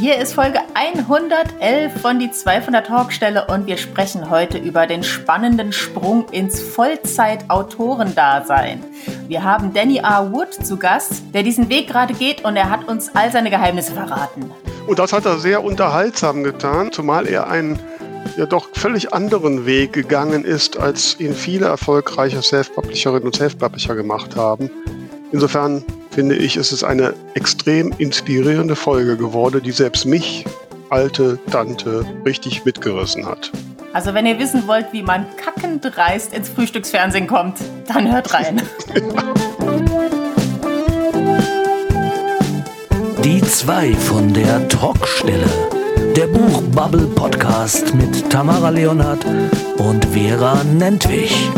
Hier ist Folge 111 von die 200 Talkstelle und wir sprechen heute über den spannenden Sprung ins Vollzeit-Autorendasein. Wir haben Danny R. Wood zu Gast, der diesen Weg gerade geht und er hat uns all seine Geheimnisse verraten. Und das hat er sehr unterhaltsam getan, zumal er einen ja doch völlig anderen Weg gegangen ist, als ihn viele erfolgreiche Self-Publisherinnen und Self-Publisher gemacht haben. Insofern finde ich, ist es eine extrem inspirierende Folge geworden, die selbst mich, alte Tante, richtig mitgerissen hat. Also wenn ihr wissen wollt, wie man kackend dreist ins Frühstücksfernsehen kommt, dann hört rein. Die zwei von der Talkstelle. Der Buchbubble Podcast mit Tamara Leonhardt und Vera Nentwich.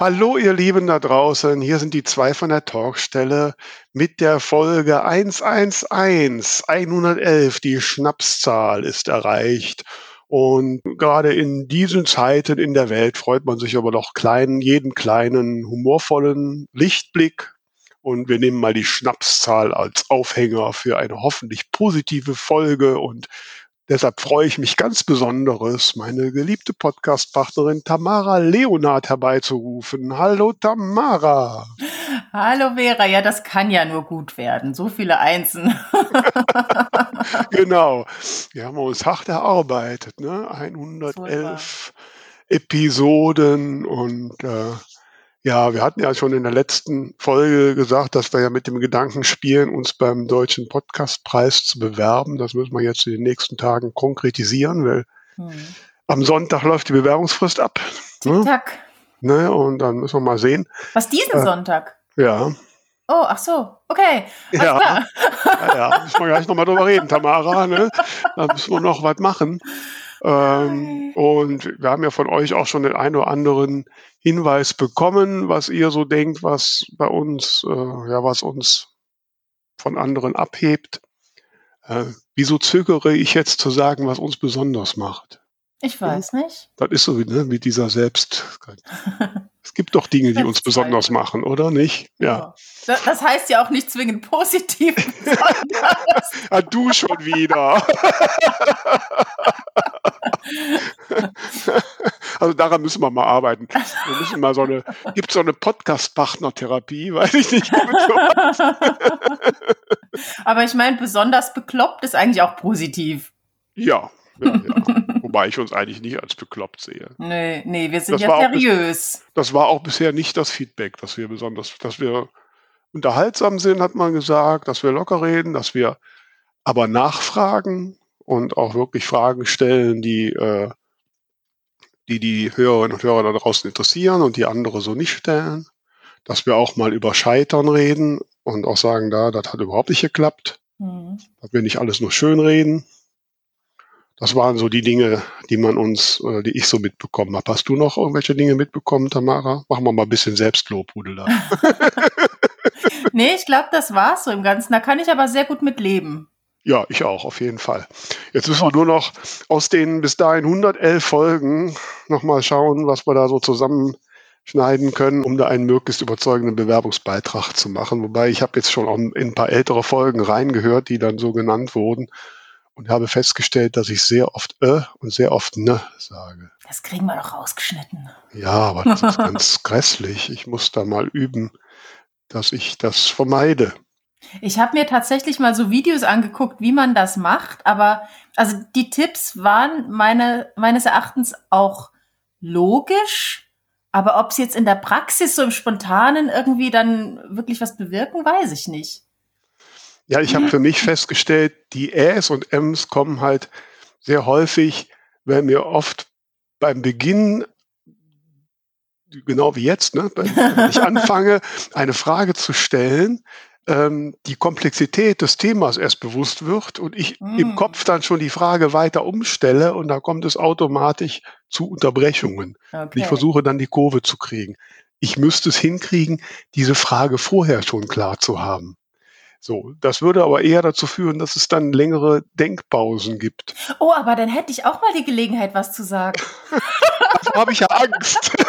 Hallo ihr Lieben da draußen, hier sind die zwei von der Talkstelle mit der Folge 111, 111, die Schnapszahl ist erreicht. Und gerade in diesen Zeiten in der Welt freut man sich aber doch kleinen, jeden kleinen humorvollen Lichtblick. Und wir nehmen mal die Schnapszahl als Aufhänger für eine hoffentlich positive Folge und Deshalb freue ich mich ganz besonderes, meine geliebte Podcast-Partnerin Tamara Leonard herbeizurufen. Hallo Tamara. Hallo Vera, ja, das kann ja nur gut werden. So viele Einsen. genau. Wir haben uns hart erarbeitet, ne? 111 Episoden und äh, ja, wir hatten ja schon in der letzten Folge gesagt, dass wir ja mit dem Gedanken spielen, uns beim Deutschen Podcastpreis zu bewerben. Das müssen wir jetzt in den nächsten Tagen konkretisieren, weil hm. am Sonntag läuft die Bewerbungsfrist ab. Ne? Tick-Tack. Ne? Und dann müssen wir mal sehen. Was diesen äh, Sonntag? Ja. Oh, ach so, okay. Ja, ja, ja, müssen wir gleich nochmal drüber reden, Tamara. Ne? Da müssen wir noch was machen. Ähm, und wir haben ja von euch auch schon den einen oder anderen Hinweis bekommen, was ihr so denkt, was bei uns, äh, ja, was uns von anderen abhebt. Äh, wieso zögere ich jetzt zu sagen, was uns besonders macht? Ich weiß nicht. Das ist so wie ne, mit dieser Selbst. es gibt doch Dinge, die uns besonders machen, oder nicht? Ja. Das heißt ja auch nicht zwingend positiv. ja, du schon wieder. also daran müssen wir mal arbeiten. Wir müssen mal so eine, gibt es so eine Podcast-Partner-Therapie, weiß ich nicht. Aber ich meine, besonders bekloppt ist eigentlich auch positiv. Ja, ja, ja. Wobei ich uns eigentlich nicht als bekloppt sehe. Nee, nee, wir sind das ja seriös. das war auch bisher nicht das Feedback, dass wir besonders, dass wir unterhaltsam sind, hat man gesagt, dass wir locker reden, dass wir aber nachfragen und auch wirklich Fragen stellen, die äh, die, die Hörerinnen und Hörer da draußen interessieren und die andere so nicht stellen. Dass wir auch mal über Scheitern reden und auch sagen, da, das hat überhaupt nicht geklappt. Mhm. Dass wir nicht alles nur schön reden. Das waren so die Dinge, die man uns, äh, die ich so mitbekommen habe. Hast du noch irgendwelche Dinge mitbekommen, Tamara? Machen wir mal ein bisschen Selbstlob, Hudela. nee, ich glaube, das war's so im Ganzen. Da kann ich aber sehr gut mit leben. Ja, ich auch, auf jeden Fall. Jetzt müssen wir nur noch aus den bis dahin 111 Folgen nochmal schauen, was wir da so zusammenschneiden können, um da einen möglichst überzeugenden Bewerbungsbeitrag zu machen. Wobei ich habe jetzt schon auch in ein paar ältere Folgen reingehört, die dann so genannt wurden und habe festgestellt, dass ich sehr oft äh und sehr oft ne sage. Das kriegen wir doch rausgeschnitten. Ja, aber das ist ganz grässlich. Ich muss da mal üben, dass ich das vermeide. Ich habe mir tatsächlich mal so Videos angeguckt, wie man das macht, aber also die Tipps waren meine, meines Erachtens auch logisch, aber ob es jetzt in der Praxis so im Spontanen irgendwie dann wirklich was bewirken, weiß ich nicht. Ja, ich habe für mich festgestellt, die Äs und Ms kommen halt sehr häufig, wenn mir oft beim Beginn, genau wie jetzt, ne, wenn ich anfange, eine Frage zu stellen, ähm, die Komplexität des Themas erst bewusst wird und ich mm. im Kopf dann schon die Frage weiter umstelle und da kommt es automatisch zu Unterbrechungen. Okay. Ich versuche dann die Kurve zu kriegen. Ich müsste es hinkriegen, diese Frage vorher schon klar zu haben. So, das würde aber eher dazu führen, dass es dann längere Denkpausen gibt. Oh, aber dann hätte ich auch mal die Gelegenheit, was zu sagen. Davor habe ich ja Angst.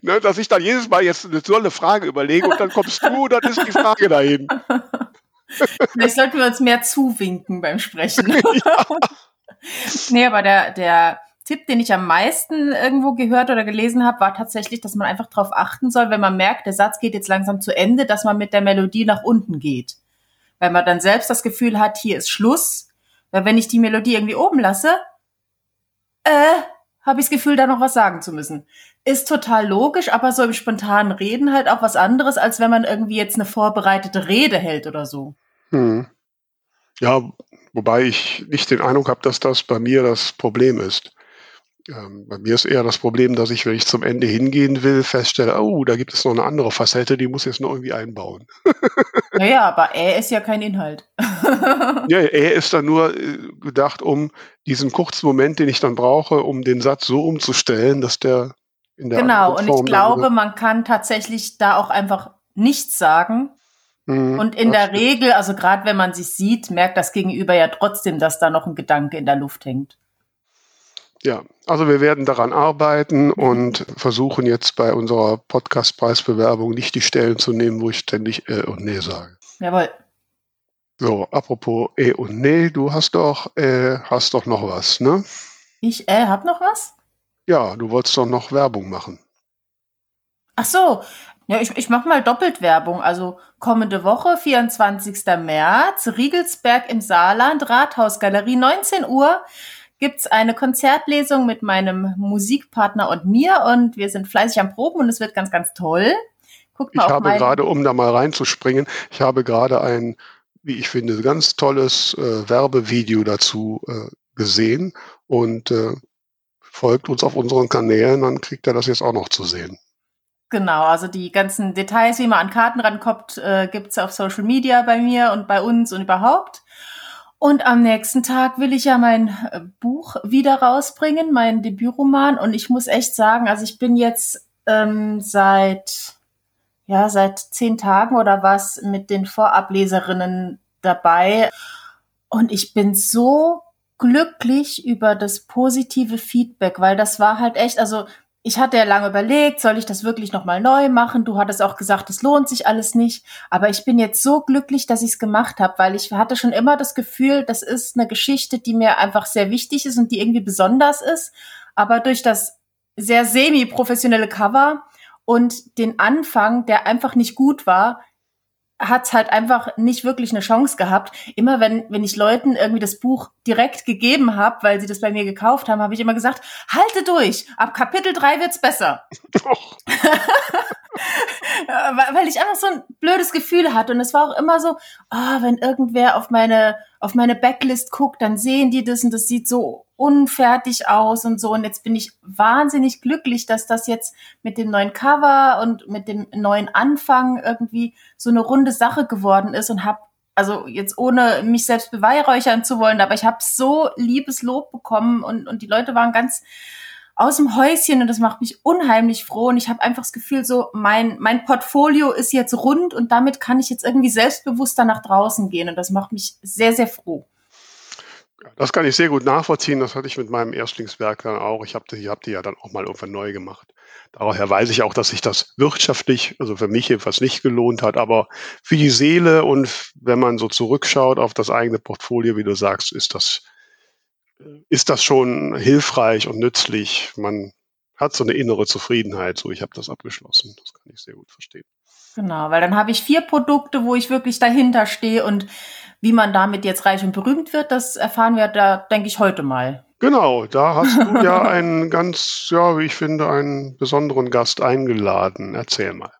ne, dass ich dann jedes Mal jetzt eine tolle Frage überlege und dann kommst du, dann ist die Frage dahin. Vielleicht sollten wir uns mehr zuwinken beim Sprechen. ja. Nee, aber der, der Tipp, den ich am meisten irgendwo gehört oder gelesen habe, war tatsächlich, dass man einfach darauf achten soll, wenn man merkt, der Satz geht jetzt langsam zu Ende, dass man mit der Melodie nach unten geht. Weil man dann selbst das Gefühl hat, hier ist Schluss. Weil wenn ich die Melodie irgendwie oben lasse, äh, habe ich das Gefühl, da noch was sagen zu müssen. Ist total logisch, aber so im spontanen Reden halt auch was anderes, als wenn man irgendwie jetzt eine vorbereitete Rede hält oder so. Hm. Ja, wobei ich nicht den Eindruck habe, dass das bei mir das Problem ist. Ähm, bei mir ist eher das Problem, dass ich, wenn ich zum Ende hingehen will, feststelle, oh, da gibt es noch eine andere Facette, die muss ich jetzt noch irgendwie einbauen. Naja, aber er ist ja kein Inhalt. ja, er ist dann nur äh, gedacht, um diesen kurzen Moment, den ich dann brauche, um den Satz so umzustellen, dass der in der Genau, und ich glaube, man kann tatsächlich da auch einfach nichts sagen. Mhm, und in der stimmt. Regel, also gerade wenn man sich sieht, merkt das Gegenüber ja trotzdem, dass da noch ein Gedanke in der Luft hängt. Ja, also wir werden daran arbeiten und versuchen jetzt bei unserer Podcast-Preisbewerbung nicht die Stellen zu nehmen, wo ich ständig äh und nee sage. Jawohl. So, apropos eh und nee, du hast doch, äh, hast doch noch was, ne? Ich äh, hab noch was? Ja, du wolltest doch noch Werbung machen. Ach so, ja, ich, ich mache mal doppelt Werbung. Also kommende Woche, 24. März, Riegelsberg im Saarland, Rathausgalerie, 19 Uhr gibt's eine Konzertlesung mit meinem Musikpartner und mir und wir sind fleißig am Proben und es wird ganz, ganz toll. Guckt mal ich habe gerade, um da mal reinzuspringen, ich habe gerade ein, wie ich finde, ganz tolles äh, Werbevideo dazu äh, gesehen und äh, folgt uns auf unseren Kanälen, dann kriegt er das jetzt auch noch zu sehen. Genau, also die ganzen Details, wie man an Karten rankommt, äh, gibt's auf Social Media bei mir und bei uns und überhaupt. Und am nächsten Tag will ich ja mein äh, Buch wieder rausbringen, mein Debütroman. Und ich muss echt sagen, also ich bin jetzt ähm, seit ja seit zehn Tagen oder was mit den Vorableserinnen dabei. Und ich bin so glücklich über das positive Feedback, weil das war halt echt, also ich hatte ja lange überlegt, soll ich das wirklich nochmal neu machen? Du hattest auch gesagt, es lohnt sich alles nicht. Aber ich bin jetzt so glücklich, dass ich es gemacht habe, weil ich hatte schon immer das Gefühl, das ist eine Geschichte, die mir einfach sehr wichtig ist und die irgendwie besonders ist. Aber durch das sehr semi-professionelle Cover und den Anfang, der einfach nicht gut war, hat halt einfach nicht wirklich eine Chance gehabt. Immer wenn, wenn ich Leuten irgendwie das Buch direkt gegeben habe, weil sie das bei mir gekauft haben, habe ich immer gesagt, halte durch, ab Kapitel 3 wird's besser. weil ich einfach so ein blödes Gefühl hatte. Und es war auch immer so, oh, wenn irgendwer auf meine, auf meine Backlist guckt, dann sehen die das und das sieht so unfertig aus und so. Und jetzt bin ich wahnsinnig glücklich, dass das jetzt mit dem neuen Cover und mit dem neuen Anfang irgendwie so eine runde Sache geworden ist und habe also jetzt ohne mich selbst beweihräuchern zu wollen, aber ich habe so liebes Lob bekommen und, und die Leute waren ganz aus dem Häuschen und das macht mich unheimlich froh und ich habe einfach das Gefühl so mein mein Portfolio ist jetzt rund und damit kann ich jetzt irgendwie selbstbewusster nach draußen gehen und das macht mich sehr sehr froh. Das kann ich sehr gut nachvollziehen. Das hatte ich mit meinem Erstlingswerk dann auch. Ich habe die, hab die ja dann auch mal irgendwann neu gemacht. Daher weiß ich auch, dass sich das wirtschaftlich, also für mich jedenfalls nicht gelohnt hat, aber für die Seele und wenn man so zurückschaut auf das eigene Portfolio, wie du sagst, ist das ist das schon hilfreich und nützlich. Man hat so eine innere Zufriedenheit. So, ich habe das abgeschlossen. Das kann ich sehr gut verstehen. Genau, weil dann habe ich vier Produkte, wo ich wirklich dahinter stehe und wie man damit jetzt reich und berühmt wird, das erfahren wir da, denke ich, heute mal. Genau, da hast du ja einen ganz, ja, wie ich finde, einen besonderen Gast eingeladen. Erzähl mal.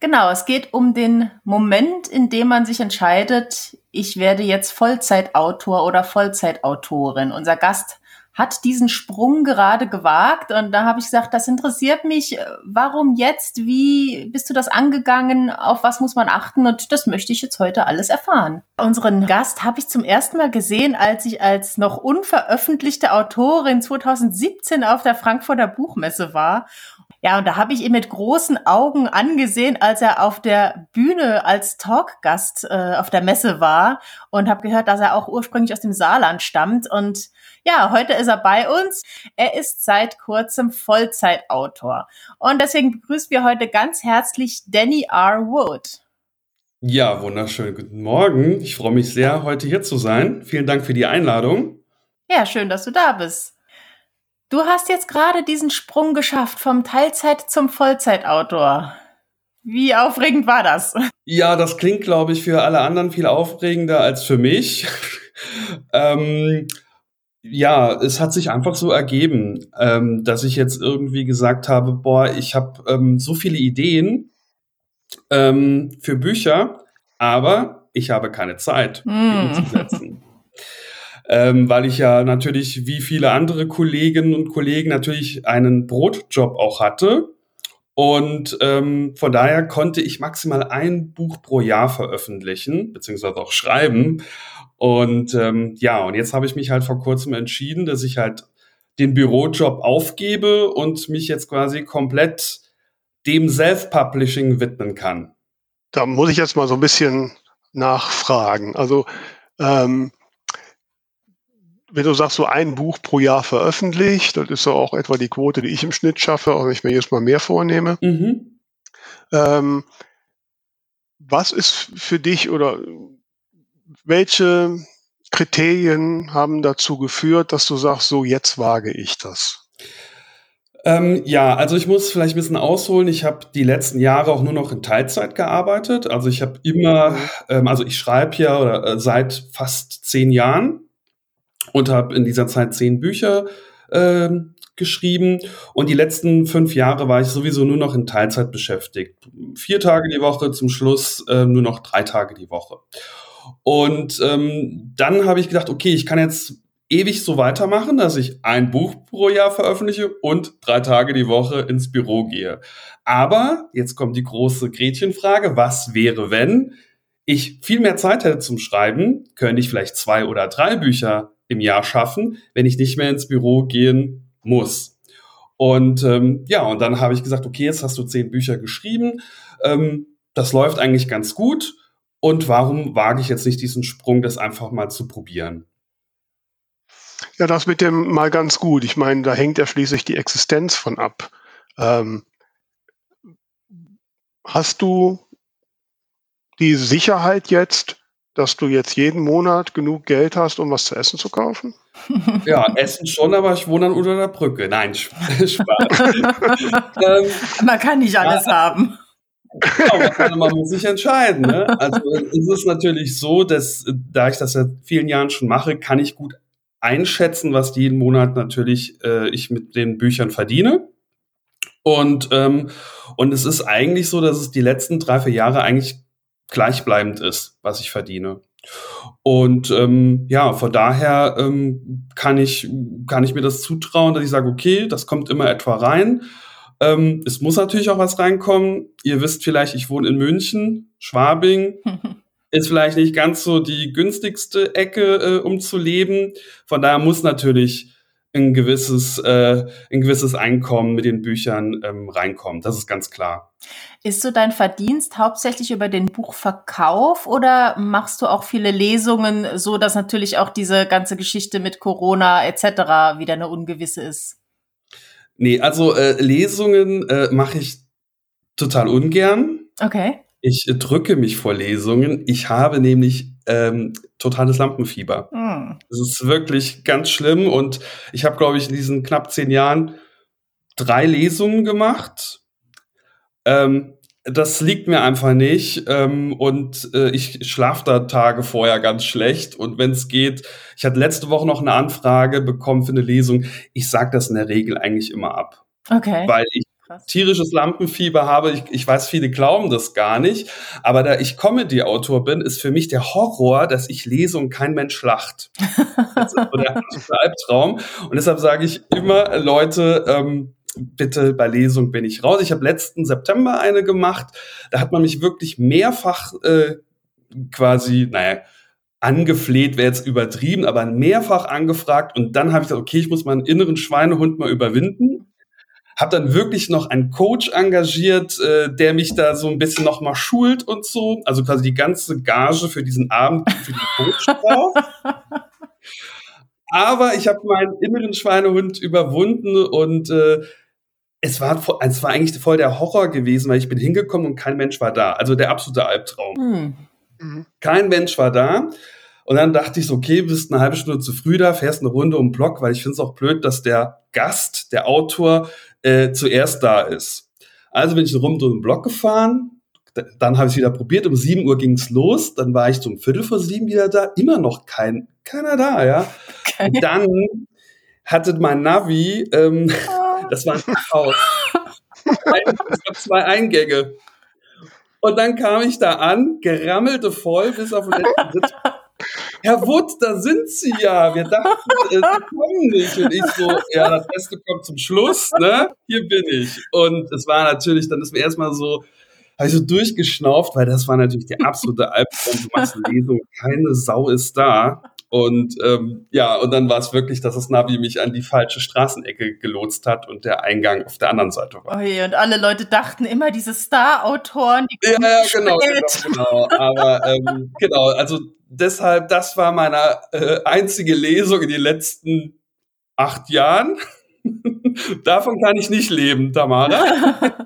Genau, es geht um den Moment, in dem man sich entscheidet, ich werde jetzt Vollzeitautor oder Vollzeitautorin. Unser Gast hat diesen Sprung gerade gewagt und da habe ich gesagt, das interessiert mich. Warum jetzt? Wie bist du das angegangen? Auf was muss man achten? Und das möchte ich jetzt heute alles erfahren. Unseren Gast habe ich zum ersten Mal gesehen, als ich als noch unveröffentlichte Autorin 2017 auf der Frankfurter Buchmesse war Ja, und da habe ich ihn mit großen Augen angesehen, als er auf der Bühne als Talkgast äh, auf der Messe war und habe gehört, dass er auch ursprünglich aus dem Saarland stammt. Und ja, heute ist er bei uns. Er ist seit kurzem Vollzeitautor. Und deswegen begrüßen wir heute ganz herzlich Danny R. Wood. Ja, wunderschön. Guten Morgen. Ich freue mich sehr, heute hier zu sein. Vielen Dank für die Einladung. Ja, schön, dass du da bist. Du hast jetzt gerade diesen Sprung geschafft vom Teilzeit zum Vollzeitautor. Wie aufregend war das? Ja, das klingt, glaube ich, für alle anderen viel aufregender als für mich. ähm, ja, es hat sich einfach so ergeben, ähm, dass ich jetzt irgendwie gesagt habe, boah, ich habe ähm, so viele Ideen ähm, für Bücher, aber ich habe keine Zeit, mm. die umzusetzen ähm, weil ich ja natürlich wie viele andere Kolleginnen und Kollegen natürlich einen Brotjob auch hatte. Und ähm, von daher konnte ich maximal ein Buch pro Jahr veröffentlichen, beziehungsweise auch schreiben. Und ähm, ja, und jetzt habe ich mich halt vor kurzem entschieden, dass ich halt den Bürojob aufgebe und mich jetzt quasi komplett dem Self-Publishing widmen kann. Da muss ich jetzt mal so ein bisschen nachfragen. Also ähm, wenn du sagst, so ein Buch pro Jahr veröffentlicht, das ist so auch etwa die Quote, die ich im Schnitt schaffe, auch wenn ich mir jetzt mal mehr vornehme. Mhm. Ähm, was ist für dich oder welche Kriterien haben dazu geführt, dass du sagst, so jetzt wage ich das? Ähm, ja, also ich muss vielleicht ein bisschen ausholen. Ich habe die letzten Jahre auch nur noch in Teilzeit gearbeitet. Also ich habe immer, mhm. ähm, also ich schreibe ja oder, äh, seit fast zehn Jahren und habe in dieser Zeit zehn Bücher äh, geschrieben. Und die letzten fünf Jahre war ich sowieso nur noch in Teilzeit beschäftigt. Vier Tage die Woche, zum Schluss äh, nur noch drei Tage die Woche. Und ähm, dann habe ich gedacht, okay, ich kann jetzt ewig so weitermachen, dass ich ein Buch pro Jahr veröffentliche und drei Tage die Woche ins Büro gehe. Aber jetzt kommt die große Gretchenfrage, was wäre, wenn ich viel mehr Zeit hätte zum Schreiben, könnte ich vielleicht zwei oder drei Bücher im Jahr schaffen, wenn ich nicht mehr ins Büro gehen muss. Und ähm, ja, und dann habe ich gesagt, okay, jetzt hast du zehn Bücher geschrieben, ähm, das läuft eigentlich ganz gut. Und warum wage ich jetzt nicht diesen Sprung, das einfach mal zu probieren? Ja, das mit dem mal ganz gut. Ich meine, da hängt ja schließlich die Existenz von ab. Ähm, hast du die Sicherheit jetzt, dass du jetzt jeden Monat genug Geld hast, um was zu essen zu kaufen? Ja, Essen schon, aber ich wohne dann unter der Brücke. Nein, Spaß. ähm, man kann nicht alles ja, haben. Genau, man muss sich entscheiden. Ne? Also es ist natürlich so, dass da ich das seit vielen Jahren schon mache, kann ich gut einschätzen, was jeden Monat natürlich äh, ich mit den Büchern verdiene. Und, ähm, und es ist eigentlich so, dass es die letzten drei, vier Jahre eigentlich gleichbleibend ist, was ich verdiene. Und ähm, ja, von daher ähm, kann, ich, kann ich mir das zutrauen, dass ich sage, okay, das kommt immer etwa rein. Ähm, es muss natürlich auch was reinkommen. Ihr wisst vielleicht, ich wohne in München, Schwabing. ist vielleicht nicht ganz so die günstigste Ecke, äh, um zu leben. Von daher muss natürlich ein gewisses, äh, ein gewisses Einkommen mit den Büchern ähm, reinkommen. Das ist ganz klar. Ist so dein Verdienst hauptsächlich über den Buchverkauf oder machst du auch viele Lesungen, so dass natürlich auch diese ganze Geschichte mit Corona etc. wieder eine ungewisse ist? Nee, also äh, Lesungen äh, mache ich total ungern. Okay. Ich drücke mich vor Lesungen. Ich habe nämlich ähm, totales Lampenfieber. Mm. Das ist wirklich ganz schlimm. Und ich habe, glaube ich, in diesen knapp zehn Jahren drei Lesungen gemacht. Ähm, das liegt mir einfach nicht. Ähm, und äh, ich schlafe da Tage vorher ganz schlecht. Und wenn es geht, ich hatte letzte Woche noch eine Anfrage bekommen für eine Lesung. Ich sage das in der Regel eigentlich immer ab. Okay. Weil ich Krass. tierisches Lampenfieber habe. Ich, ich weiß, viele glauben das gar nicht. Aber da ich Comedy-Autor bin, ist für mich der Horror, dass ich lese und kein Mensch lacht. Das ist so der Albtraum. Und deshalb sage ich immer, Leute, ähm, bitte bei Lesung bin ich raus. Ich habe letzten September eine gemacht. Da hat man mich wirklich mehrfach äh, quasi, naja, angefleht wäre jetzt übertrieben, aber mehrfach angefragt. Und dann habe ich gesagt, okay, ich muss meinen inneren Schweinehund mal überwinden habe dann wirklich noch einen Coach engagiert, äh, der mich da so ein bisschen noch mal schult und so. Also quasi die ganze Gage für diesen Abend für den Coach braucht. Aber ich habe meinen inneren Schweinehund überwunden und äh, es war, es war eigentlich voll der Horror gewesen, weil ich bin hingekommen und kein Mensch war da. Also der absolute Albtraum. Hm. Mhm. Kein Mensch war da. Und dann dachte ich so, okay, bist eine halbe Stunde zu früh da, fährst eine Runde um den Block, weil ich finde es auch blöd, dass der Gast, der Autor, äh, zuerst da ist. Also bin ich eine Runde um den Block gefahren, dann habe ich es wieder probiert, um 7 Uhr ging es los, dann war ich so um Viertel vor sieben wieder da, immer noch kein, keiner da, ja. Okay. Und dann hatte mein Navi, ähm, ah. das war ein Haus. zwei Eingänge. Und dann kam ich da an, gerammelte voll bis auf den letzten Sitz. Herr Wood, da sind Sie ja. Wir dachten, äh, Sie kommen nicht. Und ich so, ja, das Beste kommt zum Schluss, ne? Hier bin ich. Und es war natürlich, dann ist mir erstmal so, habe ich so durchgeschnauft, weil das war natürlich der absolute Albtraum. Du machst eine Lesung, keine Sau ist da. Und ähm, ja, und dann war es wirklich, dass das Navi mich an die falsche Straßenecke gelotst hat und der Eingang auf der anderen Seite war. Oh und alle Leute dachten immer, diese Star-Autoren, die kommen Ja, ja genau, genau, genau. Aber ähm, genau, also deshalb, das war meine äh, einzige Lesung in den letzten acht Jahren. Davon kann ich nicht leben, Tamara.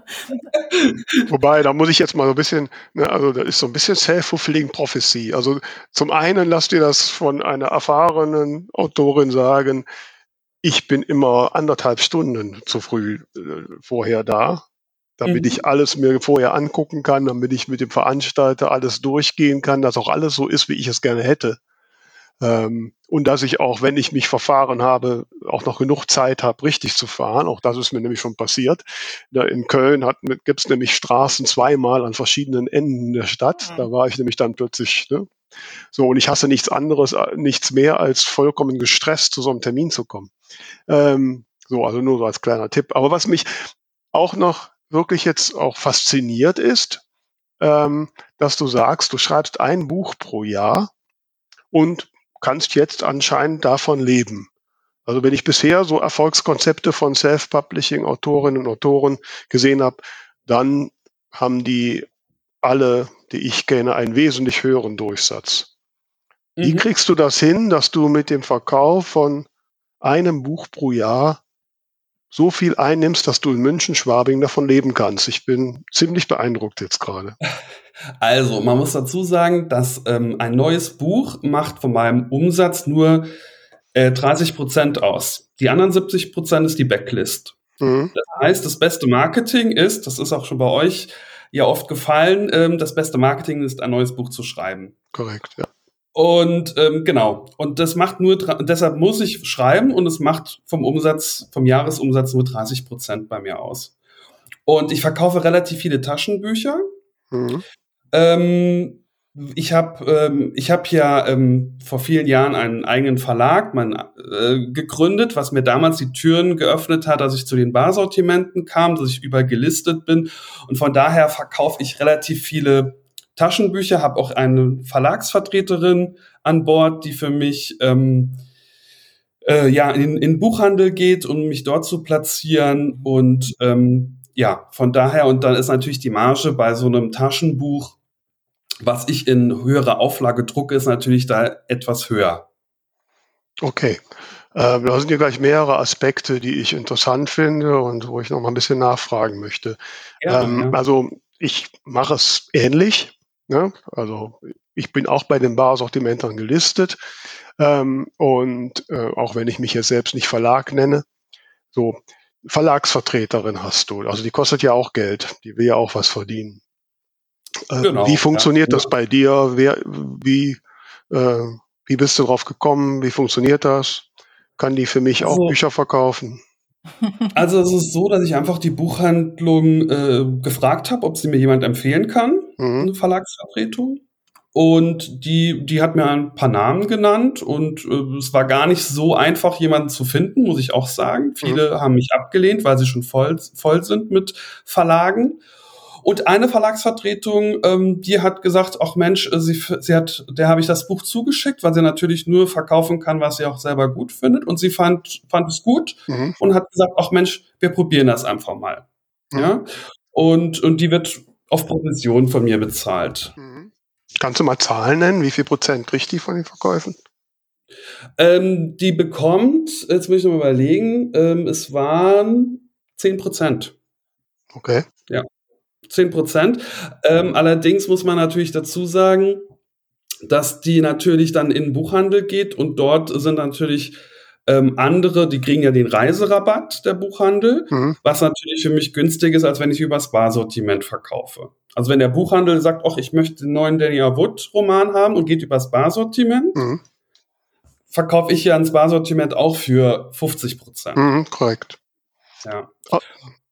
Wobei, da muss ich jetzt mal so ein bisschen, ne, also da ist so ein bisschen self-fulfilling prophecy. Also zum einen lass dir das von einer erfahrenen Autorin sagen, ich bin immer anderthalb Stunden zu früh äh, vorher da, damit mhm. ich alles mir vorher angucken kann, damit ich mit dem Veranstalter alles durchgehen kann, dass auch alles so ist, wie ich es gerne hätte. Ähm, und dass ich auch, wenn ich mich verfahren habe, auch noch genug Zeit habe, richtig zu fahren. Auch das ist mir nämlich schon passiert. Da in Köln gibt es nämlich Straßen zweimal an verschiedenen Enden der Stadt. Mhm. Da war ich nämlich dann plötzlich, ne? So, und ich hasse nichts anderes, äh, nichts mehr, als vollkommen gestresst zu so einem Termin zu kommen. Ähm, so, also nur so als kleiner Tipp. Aber was mich auch noch wirklich jetzt auch fasziniert ist, ähm, dass du sagst, du schreibst ein Buch pro Jahr und kannst jetzt anscheinend davon leben. Also wenn ich bisher so Erfolgskonzepte von Self-Publishing-Autorinnen und Autoren gesehen habe, dann haben die alle, die ich kenne, einen wesentlich höheren Durchsatz. Mhm. Wie kriegst du das hin, dass du mit dem Verkauf von einem Buch pro Jahr so viel einnimmst, dass du in München, Schwabing davon leben kannst? Ich bin ziemlich beeindruckt jetzt gerade. Also, man muss dazu sagen, dass ähm, ein neues Buch macht von meinem Umsatz nur äh, 30 Prozent aus. Die anderen 70 Prozent ist die Backlist. Mhm. Das heißt, das beste Marketing ist, das ist auch schon bei euch ja oft gefallen, ähm, das beste Marketing ist, ein neues Buch zu schreiben. Korrekt, ja. Und ähm, genau, und das macht nur, deshalb muss ich schreiben und es macht vom Umsatz, vom Jahresumsatz nur 30 Prozent bei mir aus. Und ich verkaufe relativ viele Taschenbücher. Mhm. Ähm, ich habe ähm, ich hab ja ähm, vor vielen Jahren einen eigenen Verlag mein, äh, gegründet, was mir damals die Türen geöffnet hat, als ich zu den Barsortimenten kam, dass ich überall gelistet bin. Und von daher verkaufe ich relativ viele Taschenbücher, habe auch eine Verlagsvertreterin an Bord, die für mich ähm, äh, ja in, in Buchhandel geht, um mich dort zu platzieren. Und ähm, ja, von daher, und dann ist natürlich die Marge bei so einem Taschenbuch was ich in höherer Auflage drucke, ist natürlich da etwas höher. Okay. Äh, da sind hier gleich mehrere Aspekte, die ich interessant finde und wo ich noch mal ein bisschen nachfragen möchte. Ja, ähm, ja. Also ich mache es ähnlich. Ne? Also ich bin auch bei den Barsortimentern gelistet. Ähm, und äh, auch wenn ich mich jetzt selbst nicht Verlag nenne, so Verlagsvertreterin hast du. Also die kostet ja auch Geld. Die will ja auch was verdienen. Äh, genau, wie funktioniert ja. das bei dir? Wer, wie, äh, wie bist du drauf gekommen? Wie funktioniert das? Kann die für mich also, auch Bücher verkaufen? Also es ist so, dass ich einfach die Buchhandlung äh, gefragt habe, ob sie mir jemand empfehlen kann, mhm. eine Verlagsvertretung. Und die, die hat mir ein paar Namen genannt und äh, es war gar nicht so einfach, jemanden zu finden, muss ich auch sagen. Viele mhm. haben mich abgelehnt, weil sie schon voll, voll sind mit Verlagen. Und eine Verlagsvertretung, ähm, die hat gesagt, ach Mensch, äh, sie, sie hat, der habe ich das Buch zugeschickt, weil sie natürlich nur verkaufen kann, was sie auch selber gut findet. Und sie fand, fand es gut mhm. und hat gesagt, ach Mensch, wir probieren das einfach mal. Mhm. Ja. Und, und die wird auf Provision von mir bezahlt. Mhm. Kannst du mal Zahlen nennen? Wie viel Prozent kriegt die von den Verkäufen? Ähm, die bekommt, jetzt muss ich noch mal überlegen, ähm, es waren 10 Prozent. Okay. Ja, 10 Prozent. Ähm, allerdings muss man natürlich dazu sagen, dass die natürlich dann in den Buchhandel geht und dort sind natürlich ähm, andere, die kriegen ja den Reiserabatt der Buchhandel, mhm. was natürlich für mich günstig ist, als wenn ich übers Barsortiment verkaufe. Also wenn der Buchhandel sagt, ach, ich möchte den neuen Daniel Wood Roman haben und geht übers Barsortiment, mhm. verkaufe ich ja ans Barsortiment auch für 50 Prozent. Mhm, korrekt. Ja. Oh.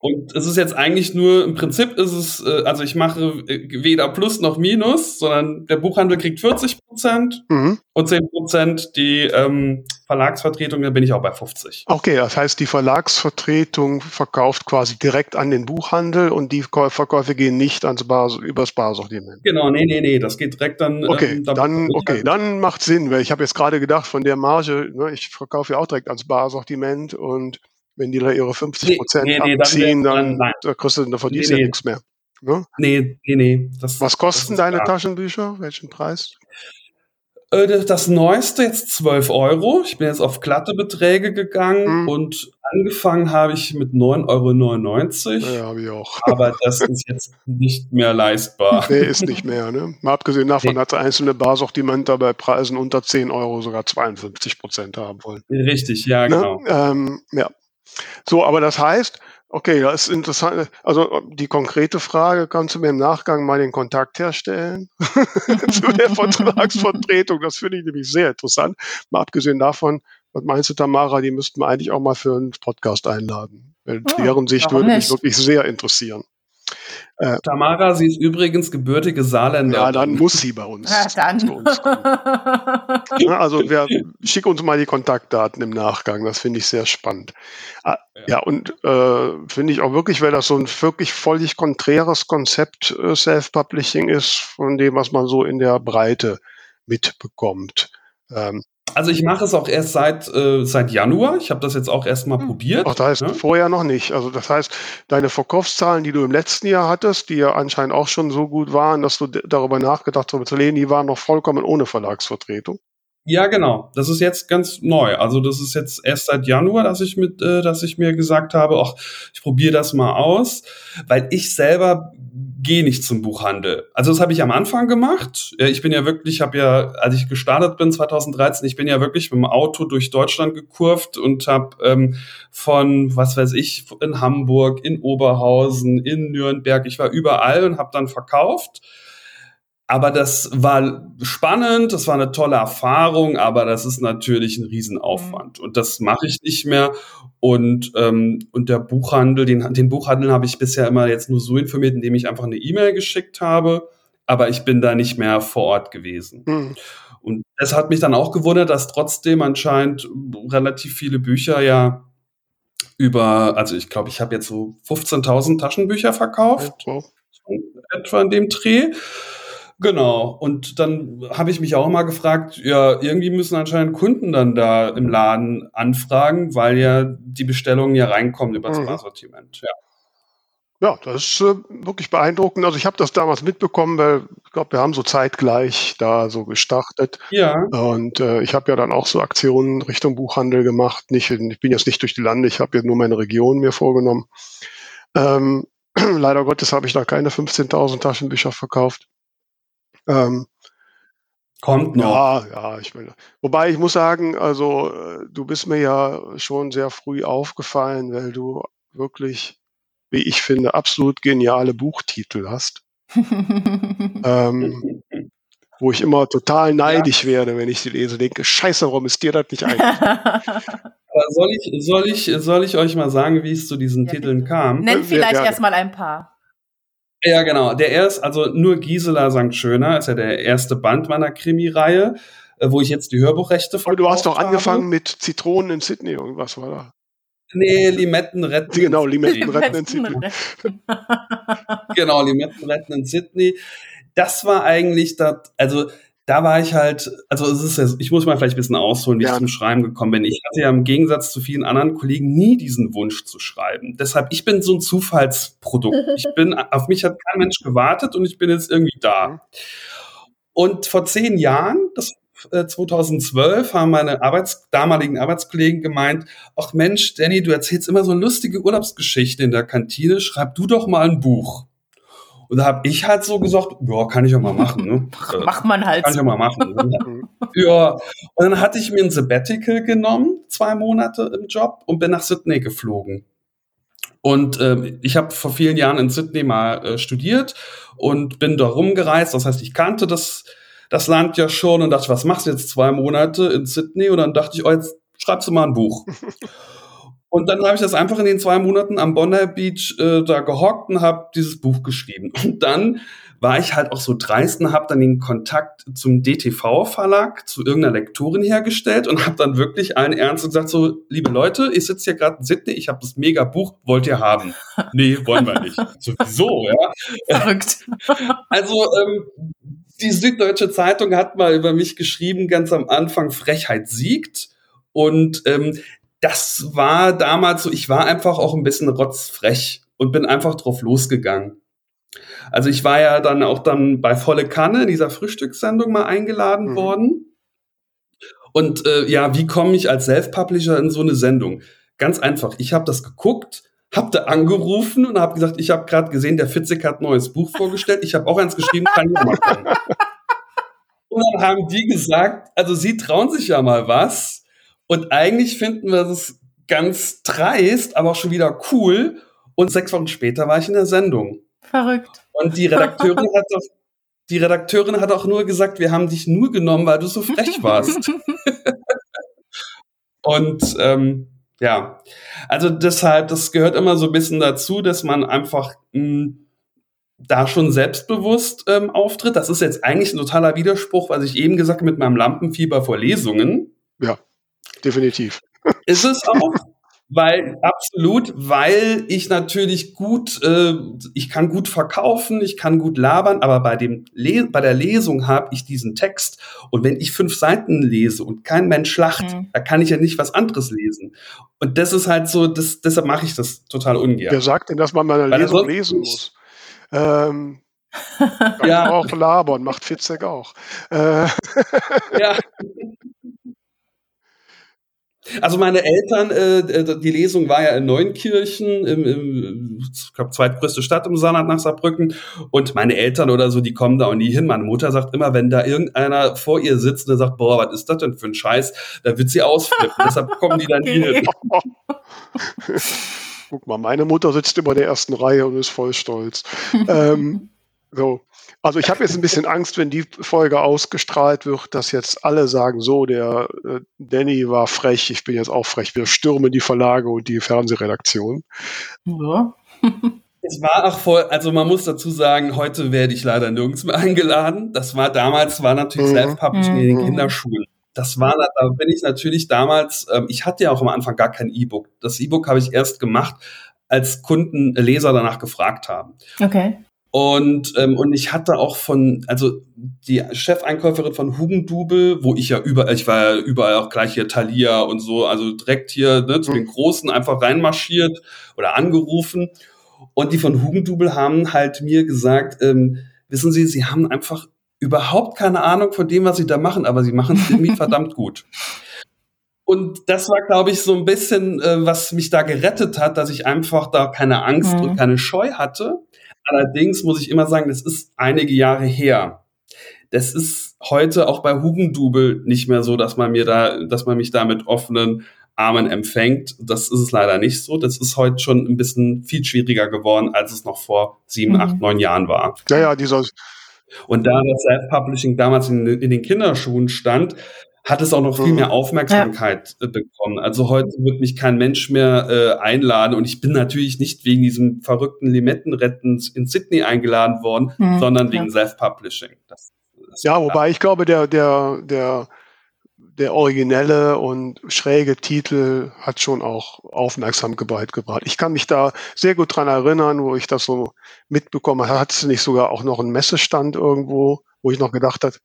Und es ist jetzt eigentlich nur, im Prinzip ist es, äh, also ich mache äh, weder Plus noch Minus, sondern der Buchhandel kriegt 40 Prozent mhm. und 10 Prozent die ähm, Verlagsvertretung, da bin ich auch bei 50. Okay, das heißt, die Verlagsvertretung verkauft quasi direkt an den Buchhandel und die Verkäufe gehen nicht ans Bar, übers Barsortiment. Genau, nee, nee, nee, das geht direkt dann. Okay, ähm, dann, okay, dann macht Sinn, weil ich habe jetzt gerade gedacht, von der Marge, ne, ich verkaufe ja auch direkt ans Barsortiment und wenn die da ihre 50 Prozent nee, nee, abziehen, dann, dann da kostet, da verdienst nee, ja nichts mehr. Ne? Nee, nee, nee. Das, Was kosten deine klar. Taschenbücher? Welchen Preis? Äh, das neueste jetzt 12 Euro. Ich bin jetzt auf glatte Beträge gegangen mhm. und angefangen habe ich mit 9,99 Euro. Ja, habe ich auch. Aber das ist jetzt nicht mehr leistbar. Nee, ist nicht mehr. Ne? Mal abgesehen davon nee. hat einzelne Barsortimente bei Preisen unter 10 Euro sogar 52 Prozent haben wollen. Richtig, ja, ne? genau. Ähm, ja, so, aber das heißt, okay, das ist interessant. Also die konkrete Frage, kannst du mir im Nachgang mal den Kontakt herstellen zu der Vertragsvertretung? Das finde ich nämlich sehr interessant. Mal abgesehen davon, was meinst du, Tamara, die müssten wir eigentlich auch mal für einen Podcast einladen. Weil oh, deren Sicht würde mich wirklich sehr interessieren. Äh, Tamara, sie ist übrigens gebürtige Saarländer. Ja, dann muss sie bei uns. Ja, dann. Uns ja, also wir schicken uns mal die Kontaktdaten im Nachgang. Das finde ich sehr spannend. Ah, ja. ja, und äh, finde ich auch wirklich, weil das so ein wirklich völlig konträres Konzept äh, Self-Publishing ist von dem, was man so in der Breite mitbekommt. Ähm, also ich mache es auch erst seit, äh, seit Januar. Ich habe das jetzt auch erst mal hm. probiert. Ach, das heißt ja? vorher noch nicht. Also das heißt, deine Verkaufszahlen, die du im letzten Jahr hattest, die ja anscheinend auch schon so gut waren, dass du darüber nachgedacht hast, zu lehnen, die waren noch vollkommen ohne Verlagsvertretung. Ja, genau. Das ist jetzt ganz neu. Also das ist jetzt erst seit Januar, dass ich mit, äh, dass ich mir gesagt habe, ach, ich probiere das mal aus, weil ich selber gehe nicht zum Buchhandel. Also das habe ich am Anfang gemacht. Ich bin ja wirklich, habe ja, als ich gestartet bin 2013, ich bin ja wirklich mit dem Auto durch Deutschland gekurvt und habe ähm, von, was weiß ich, in Hamburg, in Oberhausen, in Nürnberg, ich war überall und habe dann verkauft aber das war spannend, das war eine tolle Erfahrung, aber das ist natürlich ein Riesenaufwand. Mhm. Und das mache ich nicht mehr. Und, ähm, und der Buchhandel, den, den Buchhandel habe ich bisher immer jetzt nur so informiert, indem ich einfach eine E-Mail geschickt habe, aber ich bin da nicht mehr vor Ort gewesen. Mhm. Und es hat mich dann auch gewundert, dass trotzdem anscheinend relativ viele Bücher ja über, also ich glaube, ich habe jetzt so 15.000 Taschenbücher verkauft, wow. etwa in dem Dreh. Genau. Und dann habe ich mich auch mal gefragt, ja, irgendwie müssen anscheinend Kunden dann da im Laden anfragen, weil ja die Bestellungen ja reinkommen über das mhm. Sortiment. Ja. Ja, das ist äh, wirklich beeindruckend. Also ich habe das damals mitbekommen, weil ich glaube, wir haben so zeitgleich da so gestartet. Ja. Und äh, ich habe ja dann auch so Aktionen Richtung Buchhandel gemacht. Nicht, ich bin jetzt nicht durch die Lande, ich habe jetzt nur meine Region mir vorgenommen. Ähm, leider Gottes habe ich da keine 15.000 Taschenbücher verkauft. Ähm, Kommt noch. Ja, ja, ich will. Wobei ich muss sagen, also äh, du bist mir ja schon sehr früh aufgefallen, weil du wirklich, wie ich finde, absolut geniale Buchtitel hast. ähm, wo ich immer total neidisch ja. werde, wenn ich sie lese, denke, scheiße, warum ist dir das nicht eingefallen? soll ich, soll ich, soll ich euch mal sagen, wie es zu diesen ja, Titeln kam? Nenn vielleicht erstmal ein paar. Ja, genau. Der erste, also nur Gisela St. Schöner ist ja der erste Band meiner Krimireihe, äh, wo ich jetzt die Hörbuchrechte von. Aber du hast doch angefangen habe. mit Zitronen in Sydney, irgendwas war da. Nee, Limetten retten. Genau, Limetten retten in Sydney. genau, Limetten retten in Sydney. Das war eigentlich das, also da war ich halt, also es ist ja, ich muss mal vielleicht ein bisschen ausholen, wie ja. ich zum Schreiben gekommen bin. Ich hatte ja im Gegensatz zu vielen anderen Kollegen nie diesen Wunsch zu schreiben. Deshalb, ich bin so ein Zufallsprodukt. Ich bin, auf mich hat kein Mensch gewartet und ich bin jetzt irgendwie da. Und vor zehn Jahren, das 2012 äh, haben meine Arbeits damaligen Arbeitskollegen gemeint, ach Mensch, Danny, du erzählst immer so lustige Urlaubsgeschichten in der Kantine, schreib du doch mal ein Buch. Und da habe ich halt so gesagt, ja, kann ich ja mal machen. Ne? Mach man halt. Kann ich ja mal machen. Ne? ja. Und dann hatte ich mir ein Sabbatical genommen, zwei Monate im Job und bin nach Sydney geflogen. Und äh, ich habe vor vielen Jahren in Sydney mal äh, studiert und bin da rumgereist. Das heißt, ich kannte das, das Land ja schon und dachte, was machst du jetzt zwei Monate in Sydney? Und dann dachte ich, oh, jetzt schreibst du mal ein Buch. Und dann habe ich das einfach in den zwei Monaten am Bonner Beach äh, da gehockt und habe dieses Buch geschrieben. Und dann war ich halt auch so dreist und habe dann den Kontakt zum DTV-Verlag, zu irgendeiner Lektorin hergestellt und habe dann wirklich allen Ernst gesagt, so, liebe Leute, ich sitze hier gerade in Sydney, ich habe das mega Buch, wollt ihr haben? Nee, wollen wir nicht. So, wieso, ja? Verrückt. Also, ähm, die Süddeutsche Zeitung hat mal über mich geschrieben, ganz am Anfang, Frechheit siegt. Und ähm, das war damals so, ich war einfach auch ein bisschen rotzfrech und bin einfach drauf losgegangen. Also ich war ja dann auch dann bei Volle Kanne in dieser Frühstückssendung mal eingeladen mhm. worden. Und äh, ja, wie komme ich als Self-Publisher in so eine Sendung? Ganz einfach. Ich habe das geguckt, habe da angerufen und habe gesagt, ich habe gerade gesehen, der Fitzek hat ein neues Buch vorgestellt. Ich habe auch eins geschrieben, kann ich machen. Und dann haben die gesagt, also sie trauen sich ja mal was. Und eigentlich finden wir das ganz dreist, aber auch schon wieder cool. Und sechs Wochen später war ich in der Sendung. Verrückt. Und die Redakteurin hat doch, die Redakteurin hat auch nur gesagt, wir haben dich nur genommen, weil du so frech warst. und ähm, ja, also deshalb, das gehört immer so ein bisschen dazu, dass man einfach mh, hm, da schon selbstbewusst ähm, auftritt. Das ist jetzt eigentlich ein totaler Widerspruch, was ich eben gesagt habe mit meinem Lampenfieber vor Lesungen. Ja definitiv. Ist es auch? Weil, absolut, weil ich natürlich gut, äh, ich kann gut verkaufen, ich kann gut labern, aber bei dem Le bei der Lesung habe ich diesen Text und wenn ich fünf Seiten lese und kein Mensch lacht, mhm. da kann ich ja nicht was anderes lesen. Und das ist halt so, das, deshalb mache ich das total ungern. Wer sagt denn, dass man mal eine Lesung lesen muss? Ähm, ja. auch labern, macht Fitzek auch. Äh. ja. Also meine Eltern, äh, äh, die Lesung war ja in Neunkirchen, im, im ich glaube, zweitgrößte Stadt im Saarland nach Saarbrücken. Und meine Eltern oder so, die kommen da auch nie hin. Meine Mutter sagt immer, wenn da irgendeiner vor ihr sitzt und sagt, boah, was ist das denn für ein Scheiß, da wird sie ausflippen. Deshalb kommen die da nie hin. Guck mal, meine Mutter sitzt immer in der ersten Reihe und ist voll stolz. ähm, so. Also ich habe jetzt ein bisschen Angst, wenn die Folge ausgestrahlt wird, dass jetzt alle sagen, so, der äh, Danny war frech, ich bin jetzt auch frech, wir stürmen die Verlage und die Fernsehredaktion. Ja. Es war auch voll, also man muss dazu sagen, heute werde ich leider nirgends mehr eingeladen. Das war damals, war natürlich mhm. Self-Publishing mhm. in den. Kinderschulen. Das war, da bin ich natürlich damals, ähm, ich hatte ja auch am Anfang gar kein E-Book. Das E-Book habe ich erst gemacht, als Kunden, Leser danach gefragt haben. Okay. Und, ähm, und ich hatte auch von, also die Chefeinkäuferin von Hugendubel, wo ich ja überall, ich war ja überall auch gleich hier Thalia und so, also direkt hier ne, zu den mhm. Großen einfach reinmarschiert oder angerufen. Und die von Hugendubel haben halt mir gesagt, ähm, wissen Sie, Sie haben einfach überhaupt keine Ahnung von dem, was Sie da machen, aber Sie machen es irgendwie verdammt gut. Und das war, glaube ich, so ein bisschen, äh, was mich da gerettet hat, dass ich einfach da keine Angst mhm. und keine Scheu hatte Allerdings muss ich immer sagen, das ist einige Jahre her. Das ist heute auch bei Hugendubel nicht mehr so, dass man mir da, dass man mich da mit offenen Armen empfängt. Das ist es leider nicht so. Das ist heute schon ein bisschen viel schwieriger geworden, als es noch vor sieben, mhm. acht, neun Jahren war. Ja, ja, dieser. Und da das Self-Publishing damals in, in den Kinderschuhen stand, hat es auch noch viel mhm. mehr Aufmerksamkeit ja. Äh, bekommen. Also heute wird mich kein Mensch mehr äh, einladen und ich bin natürlich nicht wegen diesem verrückten Limettenretten in Sydney eingeladen worden, mhm. sondern wegen ja. Self-Publishing. ja, wobei ich glaube, der, der, der, der originelle und schräge Titel hat schon auch Aufmerksamkeit gebracht. Ich kann mich da sehr gut dran erinnern, wo ich das so mitbekommen habe. Hat es nicht sogar auch noch einen Messestand irgendwo, wo ich noch gedacht habe,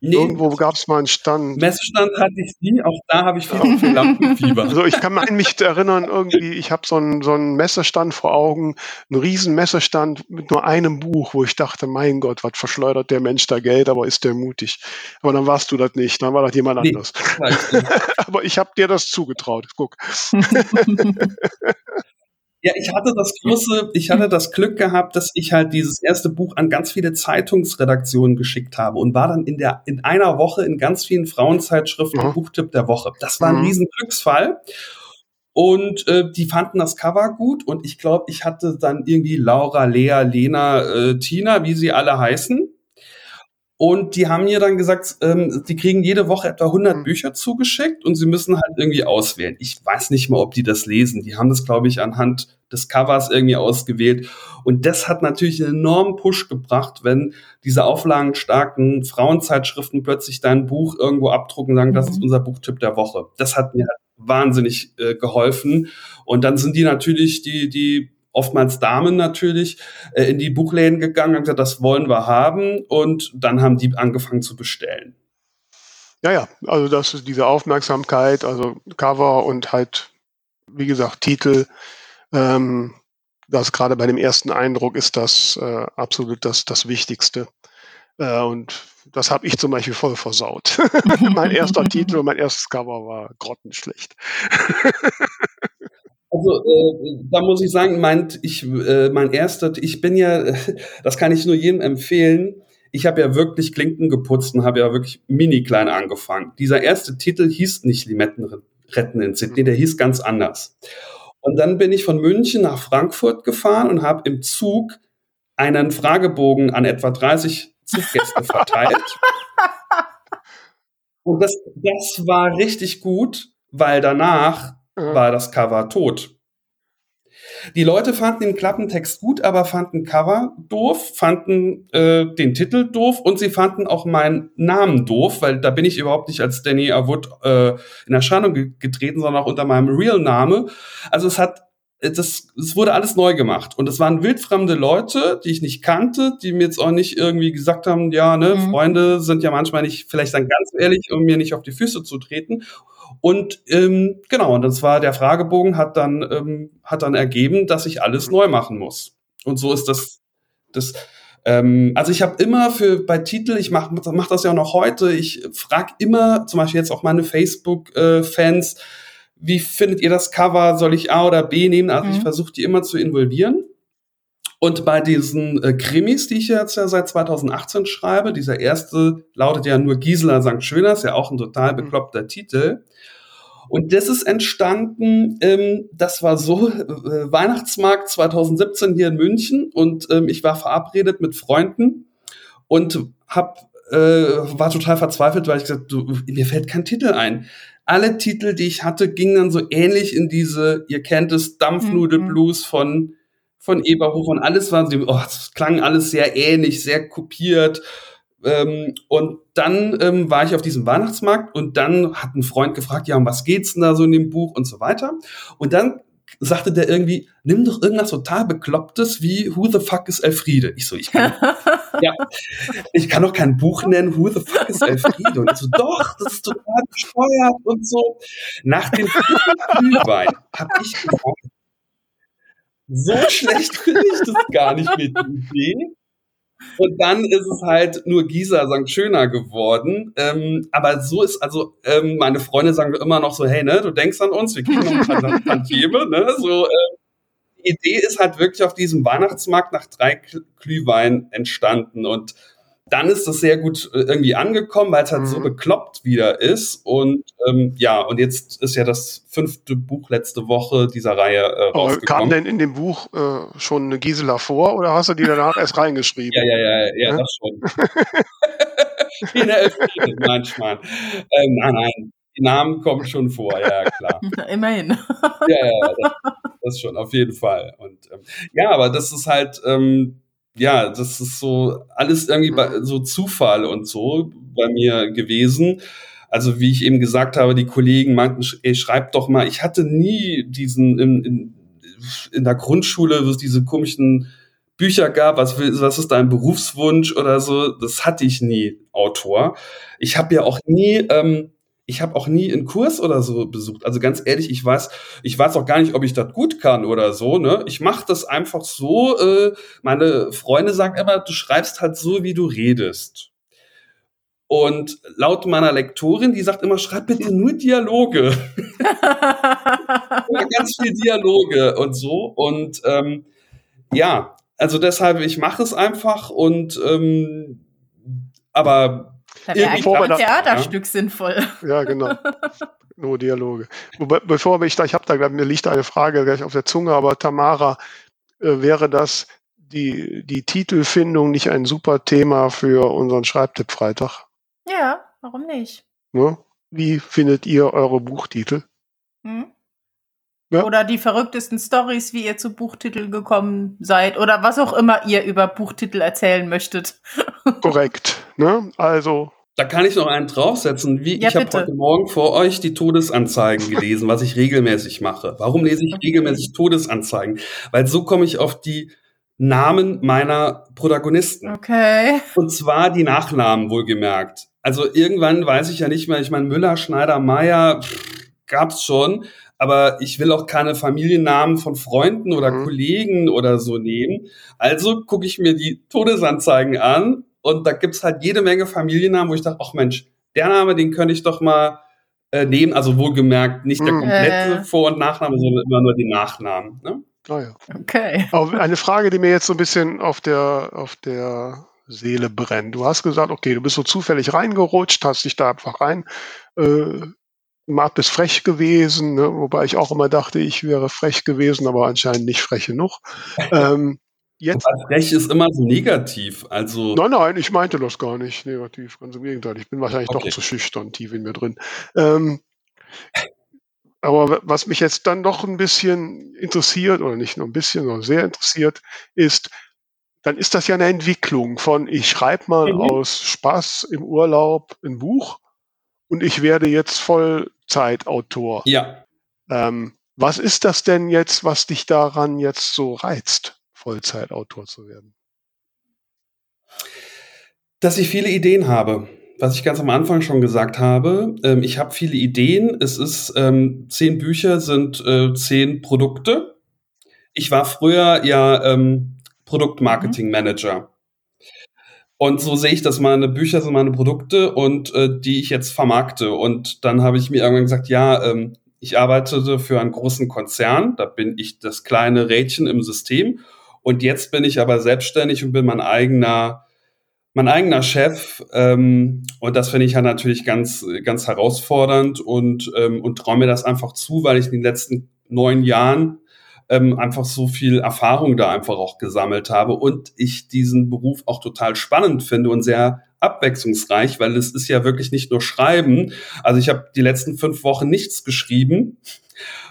Nee, Irgendwo gab es mal einen Stand. Messestand hatte ich nie, auch da habe ich viel, Lampenfieber. Also ich kann mich erinnern, irgendwie, ich habe so einen, so einen Messestand vor Augen, einen riesen Messestand mit nur einem Buch, wo ich dachte, mein Gott, was verschleudert der Mensch da Geld, aber ist der mutig. Aber dann warst du das nicht, dann war das jemand nee, anders. aber ich habe dir das zugetraut, guck. Ja, ich hatte das große, ich hatte das Glück gehabt, dass ich halt dieses erste Buch an ganz viele Zeitungsredaktionen geschickt habe und war dann in der, in einer Woche in ganz vielen Frauenzeitschriften mhm. Buchtipp der Woche. Das war ein mhm. riesen Glücksfall. Und äh, die fanden das Cover gut und ich glaube, ich hatte dann irgendwie Laura, Lea, Lena, äh, Tina, wie sie alle heißen. Und die haben mir dann gesagt, ähm, die kriegen jede Woche etwa 100 mhm. Bücher zugeschickt und sie müssen halt irgendwie auswählen. Ich weiß nicht mal, ob die das lesen. Die haben das, glaube ich, anhand des Covers irgendwie ausgewählt. Und das hat natürlich einen enormen Push gebracht, wenn diese auflagenstarken Frauenzeitschriften plötzlich dein Buch irgendwo abdrucken und sagen, mhm. das ist mhm. unser Buchtipp der Woche. Das hat mir halt wahnsinnig äh, geholfen. Und dann sind die natürlich, die, die oftmals Damen natürlich, äh, in die Buchläden gegangen und gesagt, das wollen wir haben. Und dann haben die angefangen zu bestellen. Ja, ja, also das ist diese Aufmerksamkeit, also Cover und halt, wie gesagt, Titel. Ähm, das gerade bei dem ersten Eindruck ist das äh, absolut das, das Wichtigste. Äh, und das habe ich zum Beispiel voll versaut. mein erster Titel und mein erstes Cover war grottenschlecht. Also äh, da muss ich sagen, mein, ich, äh, mein erster, ich bin ja, das kann ich nur jedem empfehlen. Ich habe ja wirklich Klinken geputzt und habe ja wirklich mini klein angefangen. Dieser erste Titel hieß nicht Limetten retten in Sydney, der hieß ganz anders. Und dann bin ich von München nach Frankfurt gefahren und habe im Zug einen Fragebogen an etwa 30 Zuggäste verteilt. und das, das war richtig gut, weil danach mhm. war das Cover tot. Die Leute fanden den Klappentext gut, aber fanden Cover doof, fanden äh, den Titel doof und sie fanden auch meinen Namen doof, weil da bin ich überhaupt nicht als Danny Awood äh, in Erscheinung ge getreten, sondern auch unter meinem Real-Name. Also es hat das, es wurde alles neu gemacht. Und es waren wildfremde Leute, die ich nicht kannte, die mir jetzt auch nicht irgendwie gesagt haben, ja, ne, mhm. Freunde sind ja manchmal nicht, vielleicht dann ganz ehrlich, um mir nicht auf die Füße zu treten. Und ähm, genau, und das war der Fragebogen hat dann ähm, hat dann ergeben, dass ich alles neu machen muss. Und so ist das das ähm, also ich habe immer für bei Titel, ich mache mach das ja auch noch heute, ich frage immer, zum Beispiel jetzt auch meine Facebook-Fans, äh, wie findet ihr das Cover? Soll ich A oder B nehmen? Also mhm. ich versuche die immer zu involvieren. Und bei diesen äh, Krimis, die ich jetzt ja seit 2018 schreibe, dieser erste lautet ja nur Gisela St. Schöners, ja auch ein total mhm. bekloppter mhm. Titel. Und das ist entstanden, ähm, das war so, äh, Weihnachtsmarkt 2017 hier in München und ähm, ich war verabredet mit Freunden und hab, äh, war total verzweifelt, weil ich gesagt, du, mir fällt kein Titel ein. Alle Titel, die ich hatte, gingen dann so ähnlich in diese, ihr kennt es, Dampfnudelblues mhm. von von Eberhof und alles war, oh, das klang alles sehr ähnlich, sehr kopiert. Ähm, und dann ähm, war ich auf diesem Weihnachtsmarkt und dann hat ein Freund gefragt, ja, um was geht's denn da so in dem Buch und so weiter. Und dann sagte der irgendwie, nimm doch irgendwas total Beklopptes wie Who the fuck is Elfriede? Ich so, ich kann, ja, ich kann doch kein Buch nennen, Who the fuck is Elfriede? Und ich so, doch, das ist total bescheuert und so. Nach dem Glühwein habe ich gesagt, so schlecht finde ich das gar nicht mit Idee. Und dann ist es halt nur Gisa St. Schöner geworden. Ähm, aber so ist, also ähm, meine Freunde sagen immer noch so, hey, ne, du denkst an uns, wir kriegen noch ein Tantieme, ne? So, äh, die Idee ist halt wirklich auf diesem Weihnachtsmarkt nach drei Glühwein entstanden. Und dann ist das sehr gut äh, irgendwie angekommen, weil es halt mhm. so bekloppt wieder ist. Und ähm, ja, und jetzt ist ja das fünfte Buch letzte Woche dieser Reihe äh, rausgekommen. Kam denn in dem Buch äh, schon eine Gisela vor oder hast du die danach erst reingeschrieben? Ja, ja, ja, ja, ja? das schon. in der Elfriede manchmal. Ähm, nein, nein, die Namen kommen schon vor, ja, klar. Immerhin. ja, ja, das, das schon, auf jeden Fall. Und ähm, ja, aber das ist halt... Ähm, ja, das ist so alles irgendwie bei, so Zufall und so bei mir gewesen. Also wie ich eben gesagt habe, die Kollegen meinten, ey, schreib doch mal. Ich hatte nie diesen in, in, in der Grundschule, wo es diese komischen Bücher gab, was, was ist dein Berufswunsch oder so, das hatte ich nie, Autor. Ich habe ja auch nie, ähm, ich habe auch nie einen Kurs oder so besucht. Also ganz ehrlich, ich weiß, ich weiß auch gar nicht, ob ich das gut kann oder so. Ne, ich mache das einfach so. Äh, meine Freunde sagen immer, du schreibst halt so, wie du redest. Und laut meiner Lektorin, die sagt immer, schreib bitte nur Dialoge. ganz viel Dialoge und so. Und ähm, ja, also deshalb, ich mache es einfach und ähm, aber da wäre eigentlich ein Theaterstück ja. sinnvoll. Ja, genau. Nur Dialoge. Wobei, bevor ich da, ich habe da, mir liegt eine Frage gleich auf der Zunge, aber Tamara, äh, wäre das die, die Titelfindung nicht ein super Thema für unseren Schreibtipp-Freitag? Ja, warum nicht? Ne? Wie findet ihr eure Buchtitel? Hm? Ja. Oder die verrücktesten Stories, wie ihr zu Buchtiteln gekommen seid oder was auch immer ihr über Buchtitel erzählen möchtet. Korrekt. Ne? Also. Da kann ich noch einen draufsetzen. Wie, ja, ich habe heute Morgen vor euch die Todesanzeigen gelesen, was ich regelmäßig mache. Warum lese ich regelmäßig Todesanzeigen? Weil so komme ich auf die Namen meiner Protagonisten. Okay. Und zwar die Nachnamen wohlgemerkt. Also irgendwann weiß ich ja nicht mehr, ich meine, Müller, Schneider, Meier gab's schon, aber ich will auch keine Familiennamen von Freunden oder mhm. Kollegen oder so nehmen. Also gucke ich mir die Todesanzeigen an und da gibt's halt jede Menge Familiennamen, wo ich dachte, ach Mensch, der Name, den könnte ich doch mal äh, nehmen. Also wohlgemerkt nicht der mhm. komplette Vor- und Nachname, sondern immer nur die Nachnamen. Ne? Ah, ja. Okay. Aber eine Frage, die mir jetzt so ein bisschen auf der, auf der Seele brennt. Du hast gesagt, okay, du bist so zufällig reingerutscht, hast dich da einfach rein äh, Marc bist frech gewesen, ne? wobei ich auch immer dachte, ich wäre frech gewesen, aber anscheinend nicht frech genug. ähm, jetzt, frech ist immer so negativ. Also nein, nein, ich meinte das gar nicht negativ, ganz im Gegenteil. Ich bin wahrscheinlich okay. doch zu schüchtern, tief in mir drin. Ähm, aber was mich jetzt dann doch ein bisschen interessiert, oder nicht nur ein bisschen, sondern sehr interessiert, ist, dann ist das ja eine Entwicklung von, ich schreibe mal mhm. aus Spaß im Urlaub ein Buch und ich werde jetzt Vollzeitautor. Ja. Ähm, was ist das denn jetzt, was dich daran jetzt so reizt, Vollzeitautor zu werden? Dass ich viele Ideen habe. Was ich ganz am Anfang schon gesagt habe, ähm, ich habe viele Ideen. Es ist ähm, zehn Bücher sind äh, zehn Produkte. Ich war früher ja ähm, Produktmarketing Manager. Und so sehe ich das. Meine Bücher sind meine Produkte und äh, die ich jetzt vermarkte. Und dann habe ich mir irgendwann gesagt, ja, ähm, ich arbeitete für einen großen Konzern. Da bin ich das kleine Rädchen im System. Und jetzt bin ich aber selbstständig und bin mein eigener, mein eigener Chef. Ähm, und das finde ich ja natürlich ganz, ganz herausfordernd und, ähm, und traue mir das einfach zu, weil ich in den letzten neun Jahren ähm, einfach so viel Erfahrung da einfach auch gesammelt habe und ich diesen Beruf auch total spannend finde und sehr abwechslungsreich, weil es ist ja wirklich nicht nur Schreiben. Also ich habe die letzten fünf Wochen nichts geschrieben,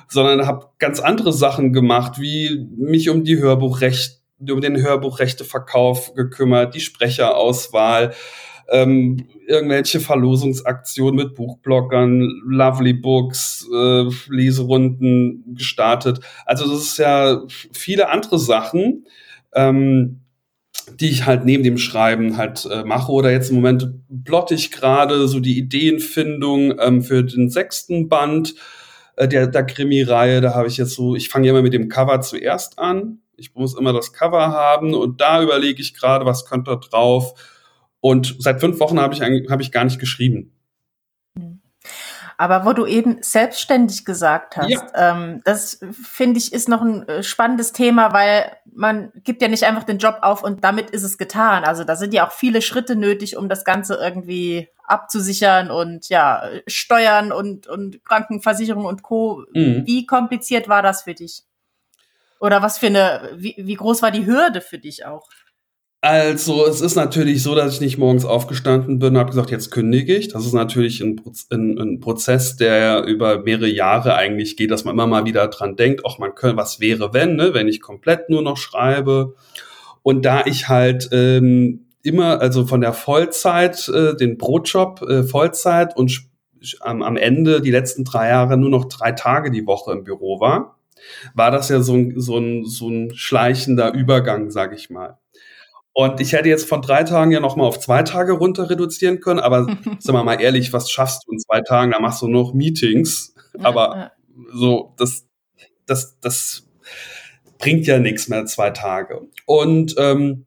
sondern habe ganz andere Sachen gemacht, wie mich um die Hörbuchrechte um den Hörbuchrechteverkauf gekümmert, die Sprecherauswahl, ähm, irgendwelche Verlosungsaktionen mit Buchblockern, Lovely Books, äh, Leserunden gestartet. Also das ist ja viele andere Sachen, ähm, die ich halt neben dem Schreiben halt äh, mache. Oder jetzt im Moment plotte ich gerade so die Ideenfindung ähm, für den sechsten Band äh, der, der Krimi-Reihe. Da habe ich jetzt so, ich fange ja immer mit dem Cover zuerst an. Ich muss immer das Cover haben und da überlege ich gerade, was könnte da drauf und seit fünf Wochen habe ich, hab ich gar nicht geschrieben. Aber wo du eben selbstständig gesagt hast, ja. ähm, das finde ich ist noch ein äh, spannendes Thema, weil man gibt ja nicht einfach den Job auf und damit ist es getan. Also da sind ja auch viele Schritte nötig, um das Ganze irgendwie abzusichern und ja, Steuern und, und Krankenversicherung und Co. Mhm. Wie kompliziert war das für dich? Oder was für eine, wie, wie groß war die Hürde für dich auch? Also, es ist natürlich so, dass ich nicht morgens aufgestanden bin und habe gesagt, jetzt kündige ich. Das ist natürlich ein, ein, ein, Prozess, der über mehrere Jahre eigentlich geht, dass man immer mal wieder dran denkt, auch man könnte, was wäre, wenn, ne, wenn ich komplett nur noch schreibe. Und da ich halt ähm, immer, also von der Vollzeit, äh, den Brotjob äh, Vollzeit und am, am Ende die letzten drei Jahre nur noch drei Tage die Woche im Büro war, war das ja so ein, so ein, so ein schleichender Übergang, sage ich mal. Und ich hätte jetzt von drei Tagen ja noch mal auf zwei Tage runter reduzieren können, aber sagen wir mal ehrlich, was schaffst du in zwei Tagen? Da machst du noch Meetings, aber ja. so das das das bringt ja nichts mehr zwei Tage. Und ähm,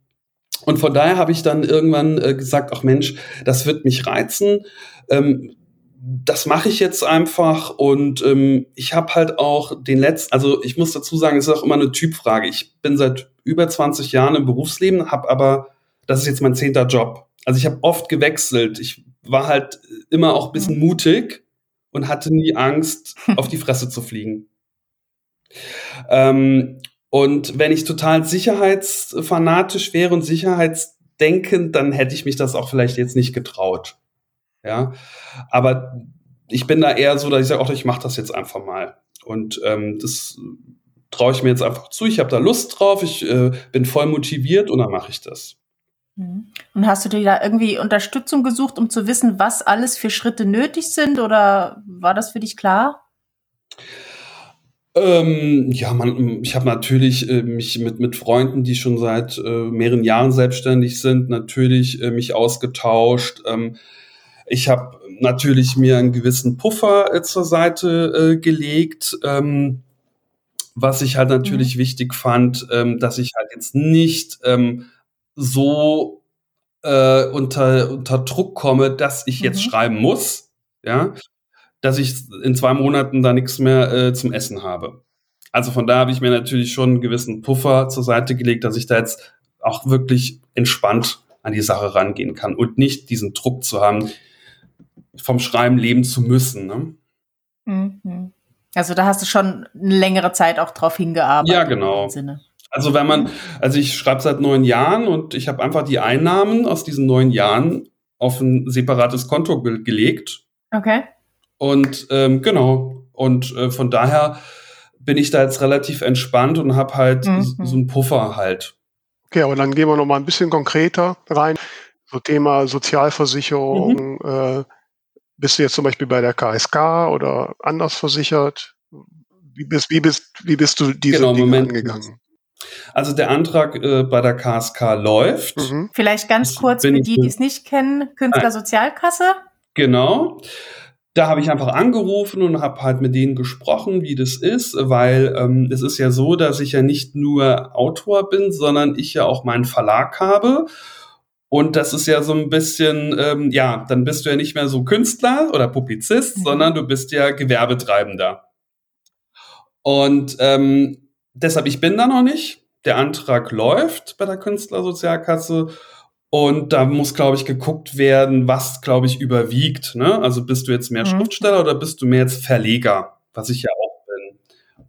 und von daher habe ich dann irgendwann äh, gesagt, ach Mensch, das wird mich reizen. Ähm, das mache ich jetzt einfach und ähm, ich habe halt auch den letzten, also ich muss dazu sagen, es ist auch immer eine Typfrage. Ich bin seit über 20 Jahren im Berufsleben, habe aber, das ist jetzt mein zehnter Job. Also ich habe oft gewechselt. Ich war halt immer auch ein bisschen mhm. mutig und hatte nie Angst, auf die Fresse zu fliegen. Ähm, und wenn ich total sicherheitsfanatisch wäre und sicherheitsdenkend, dann hätte ich mich das auch vielleicht jetzt nicht getraut. Ja, aber ich bin da eher so, dass ich sage, auch ich mache das jetzt einfach mal. Und ähm, das traue ich mir jetzt einfach zu. Ich habe da Lust drauf, ich äh, bin voll motiviert und dann mache ich das. Mhm. Und hast du dir da irgendwie Unterstützung gesucht, um zu wissen, was alles für Schritte nötig sind? Oder war das für dich klar? Ähm, ja, man, ich habe natürlich äh, mich mit, mit Freunden, die schon seit äh, mehreren Jahren selbstständig sind, natürlich äh, mich ausgetauscht. Ähm, ich habe natürlich mir einen gewissen Puffer äh, zur Seite äh, gelegt. Ähm, was ich halt natürlich mhm. wichtig fand, ähm, dass ich halt jetzt nicht ähm, so äh, unter, unter Druck komme, dass ich mhm. jetzt schreiben muss, ja, dass ich in zwei Monaten da nichts mehr äh, zum Essen habe. Also von da habe ich mir natürlich schon einen gewissen Puffer zur Seite gelegt, dass ich da jetzt auch wirklich entspannt an die Sache rangehen kann und nicht diesen Druck zu haben, vom Schreiben leben zu müssen. Ne? Mhm. Also da hast du schon eine längere Zeit auch drauf hingearbeitet. Ja, genau. Also wenn man, also ich schreibe seit neun Jahren und ich habe einfach die Einnahmen aus diesen neun Jahren auf ein separates Konto ge gelegt. Okay. Und ähm, genau. Und äh, von daher bin ich da jetzt relativ entspannt und habe halt mhm. so einen Puffer halt. Okay, aber dann gehen wir noch mal ein bisschen konkreter rein. So Thema Sozialversicherung, mhm. äh, bist du jetzt zum Beispiel bei der KSK oder anders versichert? Wie bist, wie bist, wie bist du diese genau, Dinge Moment. angegangen? Also der Antrag äh, bei der KSK läuft. Mhm. Vielleicht ganz kurz für die, die es nicht kennen, Künstlersozialkasse. Genau. Da habe ich einfach angerufen und habe halt mit denen gesprochen, wie das ist, weil ähm, es ist ja so, dass ich ja nicht nur Autor bin, sondern ich ja auch meinen Verlag habe. Und das ist ja so ein bisschen, ähm, ja, dann bist du ja nicht mehr so Künstler oder Publizist, mhm. sondern du bist ja Gewerbetreibender. Und ähm, deshalb, ich bin da noch nicht. Der Antrag läuft bei der Künstlersozialkasse. Und da muss, glaube ich, geguckt werden, was, glaube ich, überwiegt. Ne? Also bist du jetzt mehr mhm. Schriftsteller oder bist du mehr jetzt Verleger, was ich ja auch bin.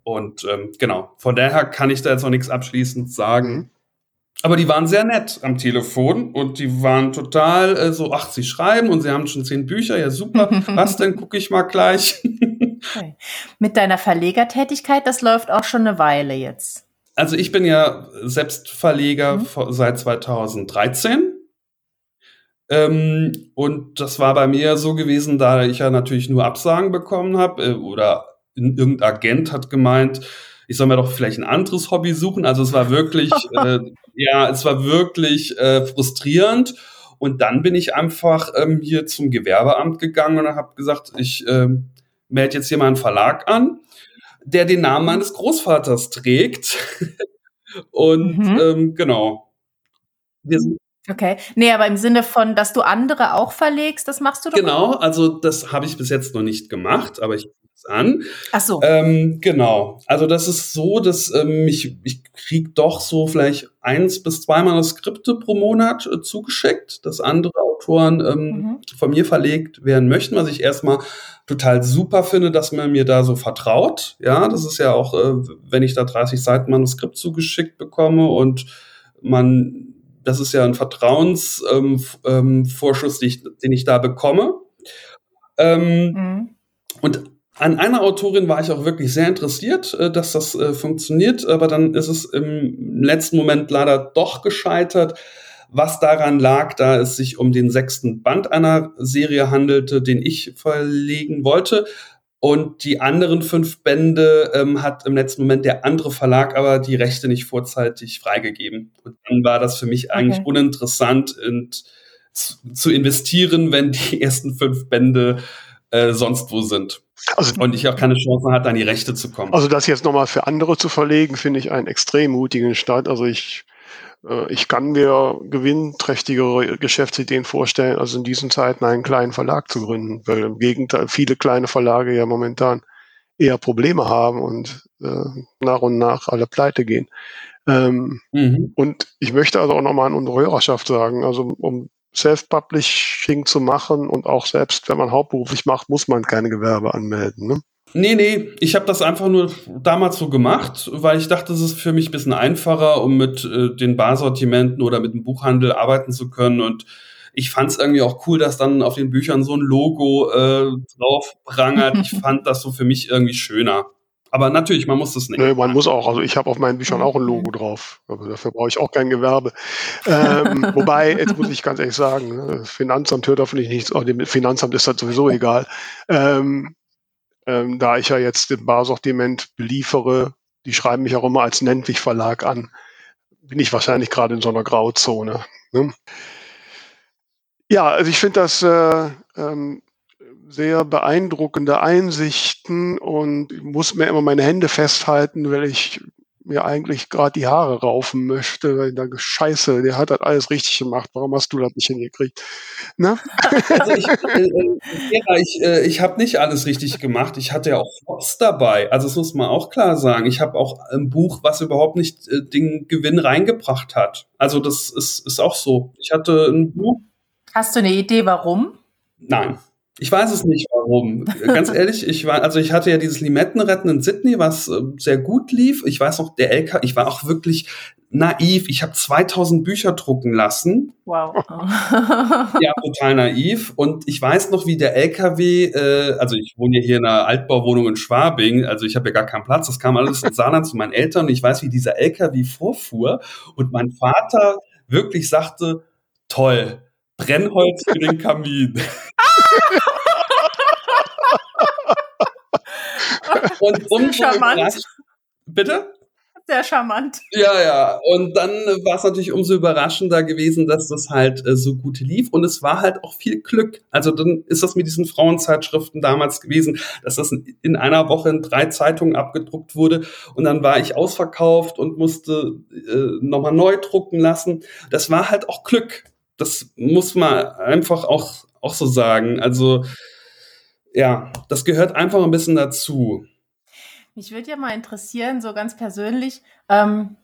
Und ähm, genau, von daher kann ich da jetzt noch nichts abschließend sagen. Mhm. Aber die waren sehr nett am Telefon und die waren total äh, so, ach, sie schreiben und sie haben schon zehn Bücher, ja super, was denn, gucke ich mal gleich. okay. Mit deiner Verlegertätigkeit, das läuft auch schon eine Weile jetzt. Also ich bin ja selbst Verleger mhm. seit 2013. Ähm, und das war bei mir so gewesen, da ich ja natürlich nur Absagen bekommen habe äh, oder irgendein Agent hat gemeint, ich soll mir doch vielleicht ein anderes Hobby suchen. Also es war wirklich, äh, ja, es war wirklich äh, frustrierend. Und dann bin ich einfach ähm, hier zum Gewerbeamt gegangen und habe gesagt, ich äh, melde jetzt hier mal einen Verlag an, der den Namen meines Großvaters trägt. und mhm. ähm, genau. Wir sind Okay. Nee, aber im Sinne von, dass du andere auch verlegst, das machst du doch. Genau, auch? also das habe ich bis jetzt noch nicht gemacht, aber ich an. Ach so. Ähm, genau. Also das ist so, dass ähm, ich, ich krieg doch so vielleicht eins bis zwei Manuskripte pro Monat äh, zugeschickt, dass andere Autoren ähm, mhm. von mir verlegt werden möchten, was ich erstmal total super finde, dass man mir da so vertraut. Ja, das ist ja auch, äh, wenn ich da 30 Seiten Manuskript zugeschickt bekomme und man, das ist ja ein Vertrauensvorschuss, ähm, ähm, den, ich, den ich da bekomme. Ähm, mhm. Und an einer Autorin war ich auch wirklich sehr interessiert, äh, dass das äh, funktioniert, aber dann ist es im letzten Moment leider doch gescheitert, was daran lag, da es sich um den sechsten Band einer Serie handelte, den ich verlegen wollte. Und die anderen fünf Bände ähm, hat im letzten Moment der andere Verlag aber die Rechte nicht vorzeitig freigegeben. Und dann war das für mich eigentlich okay. uninteressant und zu, zu investieren, wenn die ersten fünf Bände äh, sonst wo sind. Also, und ich auch keine Chance hatte, an die Rechte zu kommen. Also das jetzt nochmal für andere zu verlegen, finde ich einen extrem mutigen Start. Also ich, äh, ich kann mir gewinnträchtigere Geschäftsideen vorstellen, also in diesen Zeiten einen kleinen Verlag zu gründen, weil im Gegenteil viele kleine Verlage ja momentan eher Probleme haben und äh, nach und nach alle pleite gehen. Ähm, mhm. Und ich möchte also auch nochmal an unsere Hörerschaft sagen, also um Self-Publishing zu machen und auch selbst, wenn man hauptberuflich macht, muss man keine Gewerbe anmelden. Ne? Nee, nee, ich habe das einfach nur damals so gemacht, weil ich dachte, es ist für mich ein bisschen einfacher, um mit äh, den Barsortimenten oder mit dem Buchhandel arbeiten zu können. Und ich fand es irgendwie auch cool, dass dann auf den Büchern so ein Logo äh, drauf prangert. ich fand das so für mich irgendwie schöner. Aber natürlich, man muss das nicht. Nee, man muss auch. Also ich habe auf meinen Büchern auch ein Logo drauf. Aber dafür brauche ich auch kein Gewerbe. Ähm, wobei, jetzt muss ich ganz ehrlich sagen, ne, das Finanzamt hört hoffentlich nichts. Auch dem Finanzamt ist das sowieso egal. Ähm, ähm, da ich ja jetzt den Barsortiment beliefere, die schreiben mich auch immer als Nentwich Verlag an, bin ich wahrscheinlich gerade in so einer Grauzone. Ne? Ja, also ich finde das äh, ähm, sehr beeindruckende Einsichten und ich muss mir immer meine Hände festhalten, weil ich mir eigentlich gerade die Haare raufen möchte, weil da Scheiße, der hat das alles richtig gemacht. Warum hast du das nicht hingekriegt? Ne? Also ich, äh, äh, ja, ich, äh, ich habe nicht alles richtig gemacht. Ich hatte ja auch Flops dabei. Also das muss man auch klar sagen. Ich habe auch ein Buch, was überhaupt nicht äh, den Gewinn reingebracht hat. Also das ist, ist auch so. Ich hatte ein Buch. Hast du eine Idee, warum? Nein. Ich weiß es nicht, warum. Ganz ehrlich, ich war, also ich hatte ja dieses Limettenretten in Sydney, was äh, sehr gut lief. Ich weiß noch, der LK, ich war auch wirklich naiv. Ich habe 2000 Bücher drucken lassen. Wow. ja, total naiv. Und ich weiß noch, wie der LKW, äh, also ich wohne ja hier in einer Altbauwohnung in Schwabing, also ich habe ja gar keinen Platz. Das kam alles in Saarland zu meinen Eltern. Und ich weiß, wie dieser LKW vorfuhr und mein Vater wirklich sagte, toll, Brennholz für den Kamin. Und umso charmant. Bitte? Sehr charmant. Ja, ja. Und dann war es natürlich umso überraschender gewesen, dass das halt äh, so gut lief. Und es war halt auch viel Glück. Also dann ist das mit diesen Frauenzeitschriften damals gewesen, dass das in einer Woche in drei Zeitungen abgedruckt wurde. Und dann war ich ausverkauft und musste äh, nochmal neu drucken lassen. Das war halt auch Glück. Das muss man einfach auch, auch so sagen. Also ja, das gehört einfach ein bisschen dazu. Mich würde ja mal interessieren, so ganz persönlich, ähm,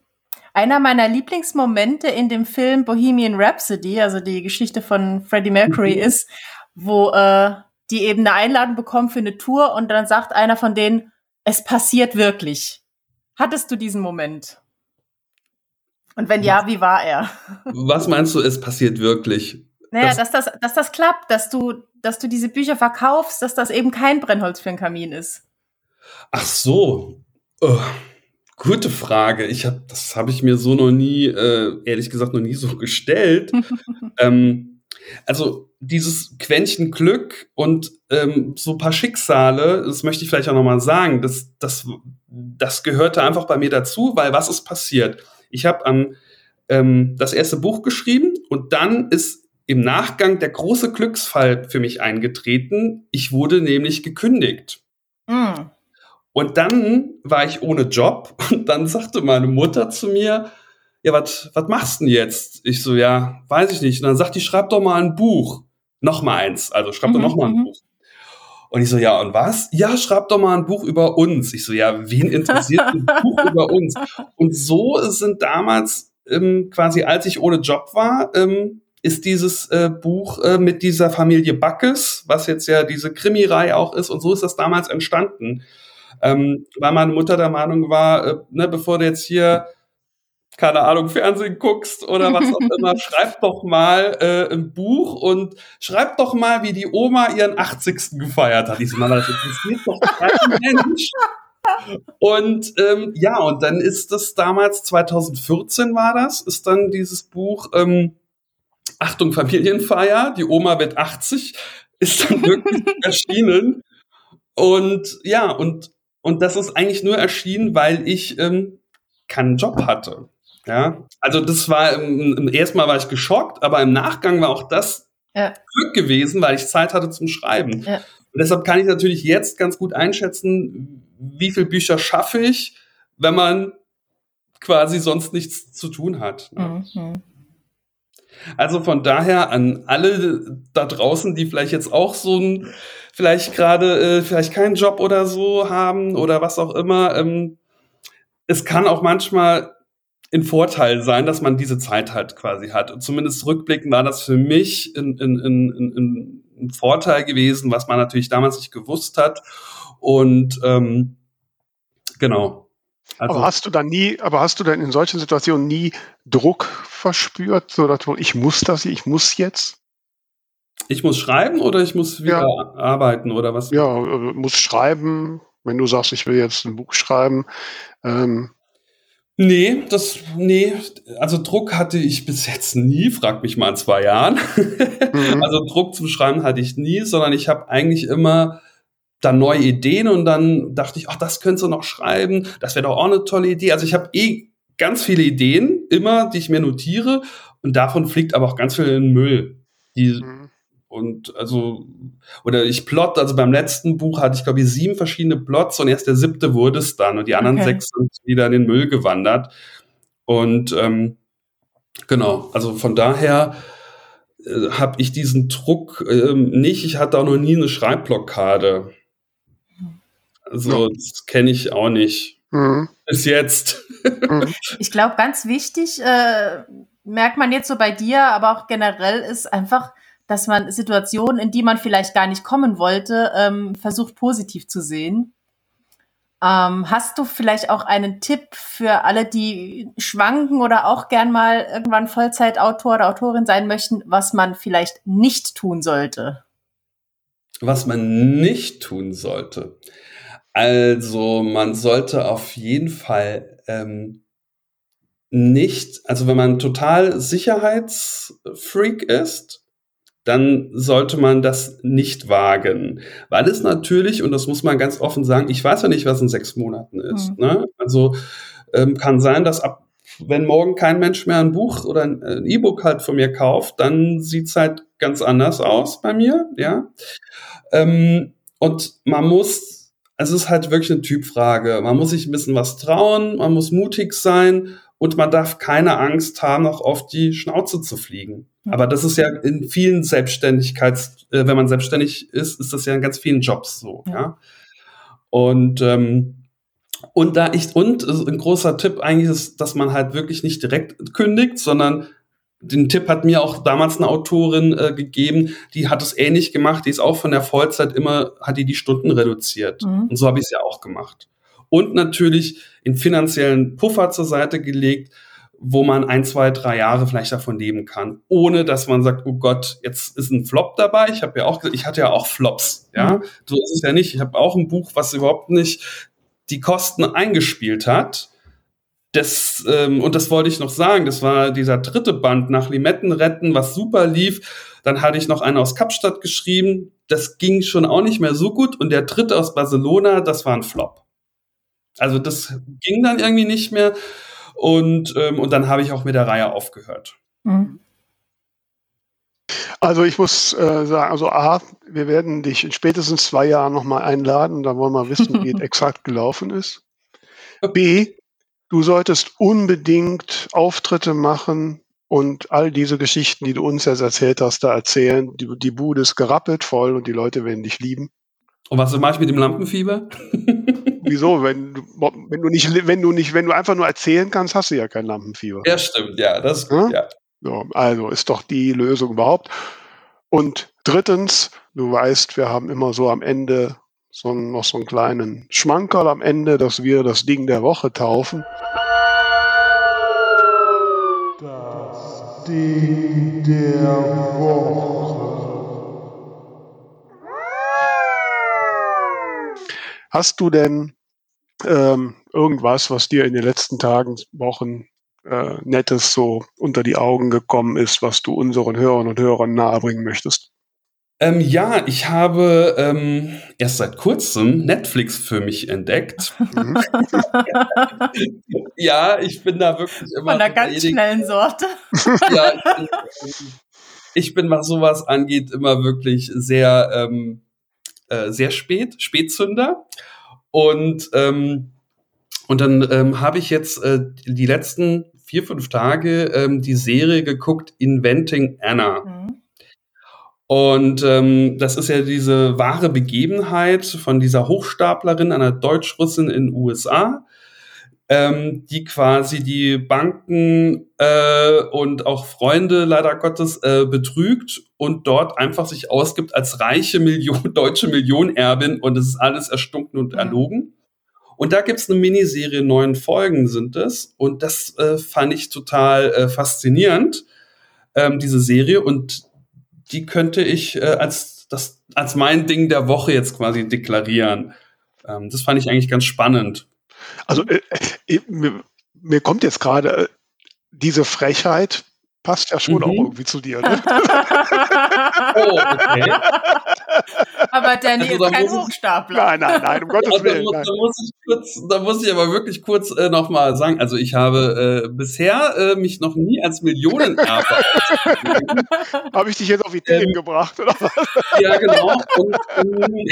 einer meiner Lieblingsmomente in dem Film Bohemian Rhapsody, also die Geschichte von Freddie Mercury, mhm. ist, wo äh, die eben eine Einladung bekommen für eine Tour und dann sagt einer von denen, es passiert wirklich. Hattest du diesen Moment? Und wenn ja, wie war er? Was meinst du, es passiert wirklich? Naja, das dass, das, dass das klappt, dass du, dass du diese Bücher verkaufst, dass das eben kein Brennholz für einen Kamin ist. Ach so. Oh, gute Frage. Ich hab, das habe ich mir so noch nie, äh, ehrlich gesagt, noch nie so gestellt. ähm, also dieses Quäntchen Glück und ähm, so ein paar Schicksale, das möchte ich vielleicht auch noch mal sagen, das, das, das gehörte einfach bei mir dazu, weil was ist passiert? Ich habe am ähm, das erste Buch geschrieben und dann ist im Nachgang der große Glücksfall für mich eingetreten. Ich wurde nämlich gekündigt. Mm. Und dann war ich ohne Job und dann sagte meine Mutter zu mir, ja, was was machst du denn jetzt? Ich so, ja, weiß ich nicht. Und dann sagt die, schreib doch mal ein Buch. Noch mal eins. Also schreib doch mhm, noch mal ein mhm. Buch. Und ich so, ja, und was? Ja, schreib doch mal ein Buch über uns. Ich so, ja, wen interessiert ein Buch über uns? Und so sind damals ähm, quasi, als ich ohne Job war, ähm, ist dieses äh, Buch äh, mit dieser Familie Backes, was jetzt ja diese Krimireihe auch ist. Und so ist das damals entstanden. Ähm, weil meine Mutter der Meinung war, äh, ne, bevor du jetzt hier keine Ahnung, Fernsehen guckst oder was auch immer, schreib doch mal äh, ein Buch und schreib doch mal, wie die Oma ihren 80. gefeiert hat. Ich so, das interessiert doch kein Mensch. Und ähm, ja, und dann ist das damals, 2014 war das, ist dann dieses Buch ähm, Achtung, Familienfeier, die Oma wird 80, ist dann wirklich erschienen. Und ja, und, und das ist eigentlich nur erschienen, weil ich ähm, keinen Job hatte. Ja, also das war im, im ersten Mal war ich geschockt, aber im Nachgang war auch das ja. Glück gewesen, weil ich Zeit hatte zum Schreiben. Ja. Und deshalb kann ich natürlich jetzt ganz gut einschätzen, wie viele Bücher schaffe ich, wenn man quasi sonst nichts zu tun hat. Ne? Mhm. Also von daher an alle da draußen, die vielleicht jetzt auch so ein, vielleicht gerade, äh, vielleicht keinen Job oder so haben oder was auch immer. Ähm, es kann auch manchmal ein Vorteil sein, dass man diese Zeit halt quasi hat. Und zumindest rückblickend war das für mich ein, ein, ein, ein Vorteil gewesen, was man natürlich damals nicht gewusst hat. Und ähm, genau, also, aber hast du dann nie, aber hast du dann in solchen Situationen nie Druck verspürt, so dass du, ich muss das, ich muss jetzt? Ich muss schreiben oder ich muss wieder ja. arbeiten oder was? Ja, äh, muss schreiben. Wenn du sagst, ich will jetzt ein Buch schreiben. Ähm. Nee, das, nee, also Druck hatte ich bis jetzt nie, frag mich mal in zwei Jahren. Mhm. Also Druck zum Schreiben hatte ich nie, sondern ich habe eigentlich immer dann neue Ideen und dann dachte ich, ach, das könntest du noch schreiben, das wäre doch auch eine tolle Idee. Also ich habe eh ganz viele Ideen, immer, die ich mir notiere und davon fliegt aber auch ganz viel in den Müll. Die, mhm. Und also, oder ich plot, also beim letzten Buch hatte ich, glaube ich, sieben verschiedene Plots und erst der siebte wurde es dann und die anderen okay. sechs sind wieder in den Müll gewandert. Und ähm, genau, also von daher äh, habe ich diesen Druck ähm, nicht. Ich hatte auch noch nie eine Schreibblockade. Also, ja. das kenne ich auch nicht. Mhm. Bis jetzt. Mhm. Ich glaube, ganz wichtig, äh, merkt man jetzt so bei dir, aber auch generell ist einfach, dass man Situationen, in die man vielleicht gar nicht kommen wollte, ähm, versucht positiv zu sehen. Ähm, hast du vielleicht auch einen Tipp für alle, die schwanken oder auch gern mal irgendwann Vollzeitautor oder Autorin sein möchten, was man vielleicht nicht tun sollte? Was man nicht tun sollte. Also man sollte auf jeden Fall ähm, nicht, also wenn man total Sicherheitsfreak ist, dann sollte man das nicht wagen. Weil es natürlich, und das muss man ganz offen sagen, ich weiß ja nicht, was in sechs Monaten ist. Mhm. Ne? Also ähm, kann sein, dass ab, wenn morgen kein Mensch mehr ein Buch oder ein E-Book halt von mir kauft, dann sieht's halt ganz anders aus bei mir, ja. Ähm, und man muss es ist halt wirklich eine Typfrage. Man muss sich ein bisschen was trauen, man muss mutig sein und man darf keine Angst haben, noch auf die Schnauze zu fliegen. Aber das ist ja in vielen Selbstständigkeits, äh, wenn man selbstständig ist, ist das ja in ganz vielen Jobs so, ja. ja? Und ähm, und da ich und ein großer Tipp eigentlich ist, dass man halt wirklich nicht direkt kündigt, sondern den Tipp hat mir auch damals eine Autorin äh, gegeben, die hat es ähnlich gemacht, die ist auch von der Vollzeit immer, hat die die Stunden reduziert. Mhm. Und so habe ich es ja auch gemacht. Und natürlich in finanziellen Puffer zur Seite gelegt, wo man ein, zwei, drei Jahre vielleicht davon leben kann, ohne dass man sagt, oh Gott, jetzt ist ein Flop dabei. Ich habe ja auch, ich hatte ja auch Flops, ja. Mhm. So ist es ja nicht. Ich habe auch ein Buch, was überhaupt nicht die Kosten eingespielt hat das, ähm, und das wollte ich noch sagen, das war dieser dritte Band nach Limetten retten, was super lief. Dann hatte ich noch einen aus Kapstadt geschrieben. Das ging schon auch nicht mehr so gut. Und der dritte aus Barcelona, das war ein Flop. Also das ging dann irgendwie nicht mehr. Und, ähm, und dann habe ich auch mit der Reihe aufgehört. Mhm. Also ich muss äh, sagen, also A, wir werden dich in spätestens zwei Jahren nochmal einladen, da wollen wir wissen, wie es exakt gelaufen ist. B, Du solltest unbedingt Auftritte machen und all diese Geschichten, die du uns jetzt erzählt hast, da erzählen. Die, die Bude ist gerappelt voll und die Leute werden dich lieben. Und was mache ich mit dem Lampenfieber? Wieso? Wenn du, wenn du nicht, wenn du nicht, wenn du einfach nur erzählen kannst, hast du ja kein Lampenfieber. Ja, stimmt, ja, das ist gut, ja. ja. So, also ist doch die Lösung überhaupt. Und drittens, du weißt, wir haben immer so am Ende so, noch so einen kleinen Schmankerl am Ende, dass wir das Ding der Woche taufen. Das Ding der Woche. Hast du denn ähm, irgendwas, was dir in den letzten Tagen, Wochen äh, Nettes so unter die Augen gekommen ist, was du unseren Hörern und Hörern nahebringen möchtest? Ähm, ja, ich habe ähm, erst seit kurzem Netflix für mich entdeckt. Mhm. ja, ich bin da wirklich immer. Von der ganz schnellen Sorte. ja, ich bin, ich bin, was sowas angeht, immer wirklich sehr, ähm, äh, sehr spät, Spätzünder. Und, ähm, und dann ähm, habe ich jetzt äh, die letzten vier, fünf Tage ähm, die Serie geguckt, Inventing Anna. Mhm. Und ähm, das ist ja diese wahre Begebenheit von dieser Hochstaplerin, einer Deutsch-Russin in den USA, ähm, die quasi die Banken äh, und auch Freunde leider Gottes äh, betrügt und dort einfach sich ausgibt als reiche Million, deutsche Millionerbin und es ist alles erstunken und mhm. erlogen. Und da gibt's eine Miniserie, neun Folgen sind es. Und das äh, fand ich total äh, faszinierend, ähm, diese Serie. Und die könnte ich äh, als, das, als mein Ding der Woche jetzt quasi deklarieren. Ähm, das fand ich eigentlich ganz spannend. Also äh, äh, mir, mir kommt jetzt gerade äh, diese Frechheit, passt ja schon mhm. auch irgendwie zu dir. Ne? oh, okay. Aber Danny also, ist kein Hochstapler. Nein, nein, nein, um Gottes Willen. Da, da, muss ich kurz, da muss ich aber wirklich kurz äh, nochmal sagen, also ich habe äh, bisher äh, mich noch nie als Millionenerbe Habe ich dich jetzt auf Ideen ähm, gebracht, oder was? Ja, genau. Und, ähm,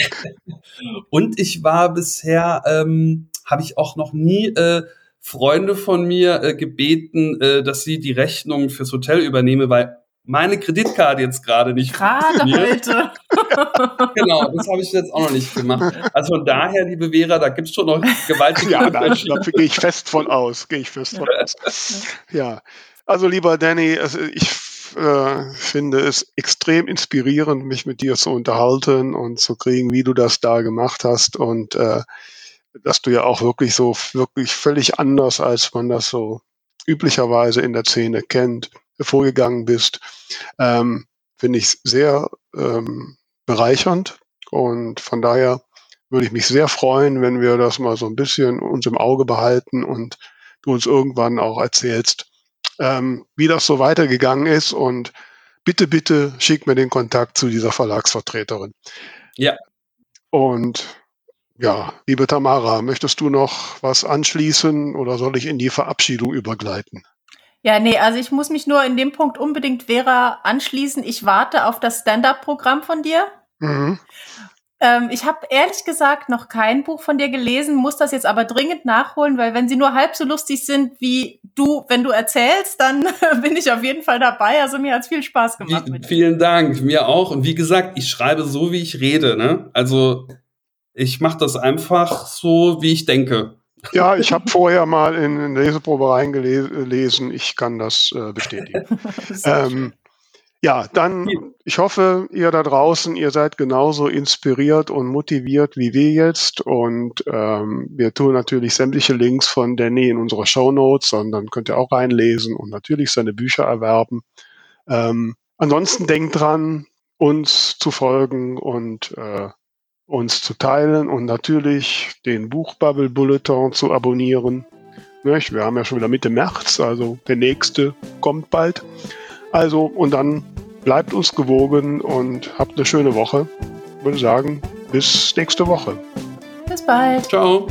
und ich war bisher, ähm, habe ich auch noch nie äh, Freunde von mir äh, gebeten, äh, dass sie die Rechnung fürs Hotel übernehme, weil meine Kreditkarte jetzt gerade nicht Gerade heute. genau, das habe ich jetzt auch noch nicht gemacht. Also von daher, liebe Vera, da gibt es schon noch gewaltige Ja, nein, dafür gehe ich fest von aus. Gehe ich fest von aus. Ja, also lieber Danny, also ich äh, finde es extrem inspirierend, mich mit dir zu unterhalten und zu kriegen, wie du das da gemacht hast und äh, dass du ja auch wirklich so, wirklich völlig anders, als man das so üblicherweise in der Szene kennt, vorgegangen bist, ähm, finde ich sehr ähm, bereichernd. Und von daher würde ich mich sehr freuen, wenn wir das mal so ein bisschen uns im Auge behalten und du uns irgendwann auch erzählst, ähm, wie das so weitergegangen ist. Und bitte, bitte schick mir den Kontakt zu dieser Verlagsvertreterin. Ja. Und ja, liebe Tamara, möchtest du noch was anschließen oder soll ich in die Verabschiedung übergleiten? Ja, nee, also ich muss mich nur in dem Punkt unbedingt Vera anschließen. Ich warte auf das Stand-up-Programm von dir. Mhm. Ähm, ich habe ehrlich gesagt noch kein Buch von dir gelesen, muss das jetzt aber dringend nachholen, weil wenn sie nur halb so lustig sind wie du, wenn du erzählst, dann bin ich auf jeden Fall dabei. Also mir hat's viel Spaß gemacht. Wie, vielen Dank, mir auch. Und wie gesagt, ich schreibe so, wie ich rede. Ne? Also ich mache das einfach so, wie ich denke. Ja, ich habe vorher mal in eine Leseprobe reingelesen. Ich kann das äh, bestätigen. ähm, ja, dann, ich hoffe, ihr da draußen, ihr seid genauso inspiriert und motiviert wie wir jetzt. Und ähm, wir tun natürlich sämtliche Links von Danny in unsere Show Notes, sondern könnt ihr auch reinlesen und natürlich seine Bücher erwerben. Ähm, ansonsten denkt dran, uns zu folgen und äh, uns zu teilen und natürlich den Buchbubble Bulletin zu abonnieren. Wir haben ja schon wieder Mitte März, also der nächste kommt bald. Also, und dann bleibt uns gewogen und habt eine schöne Woche. Ich würde sagen, bis nächste Woche. Bis bald. Ciao.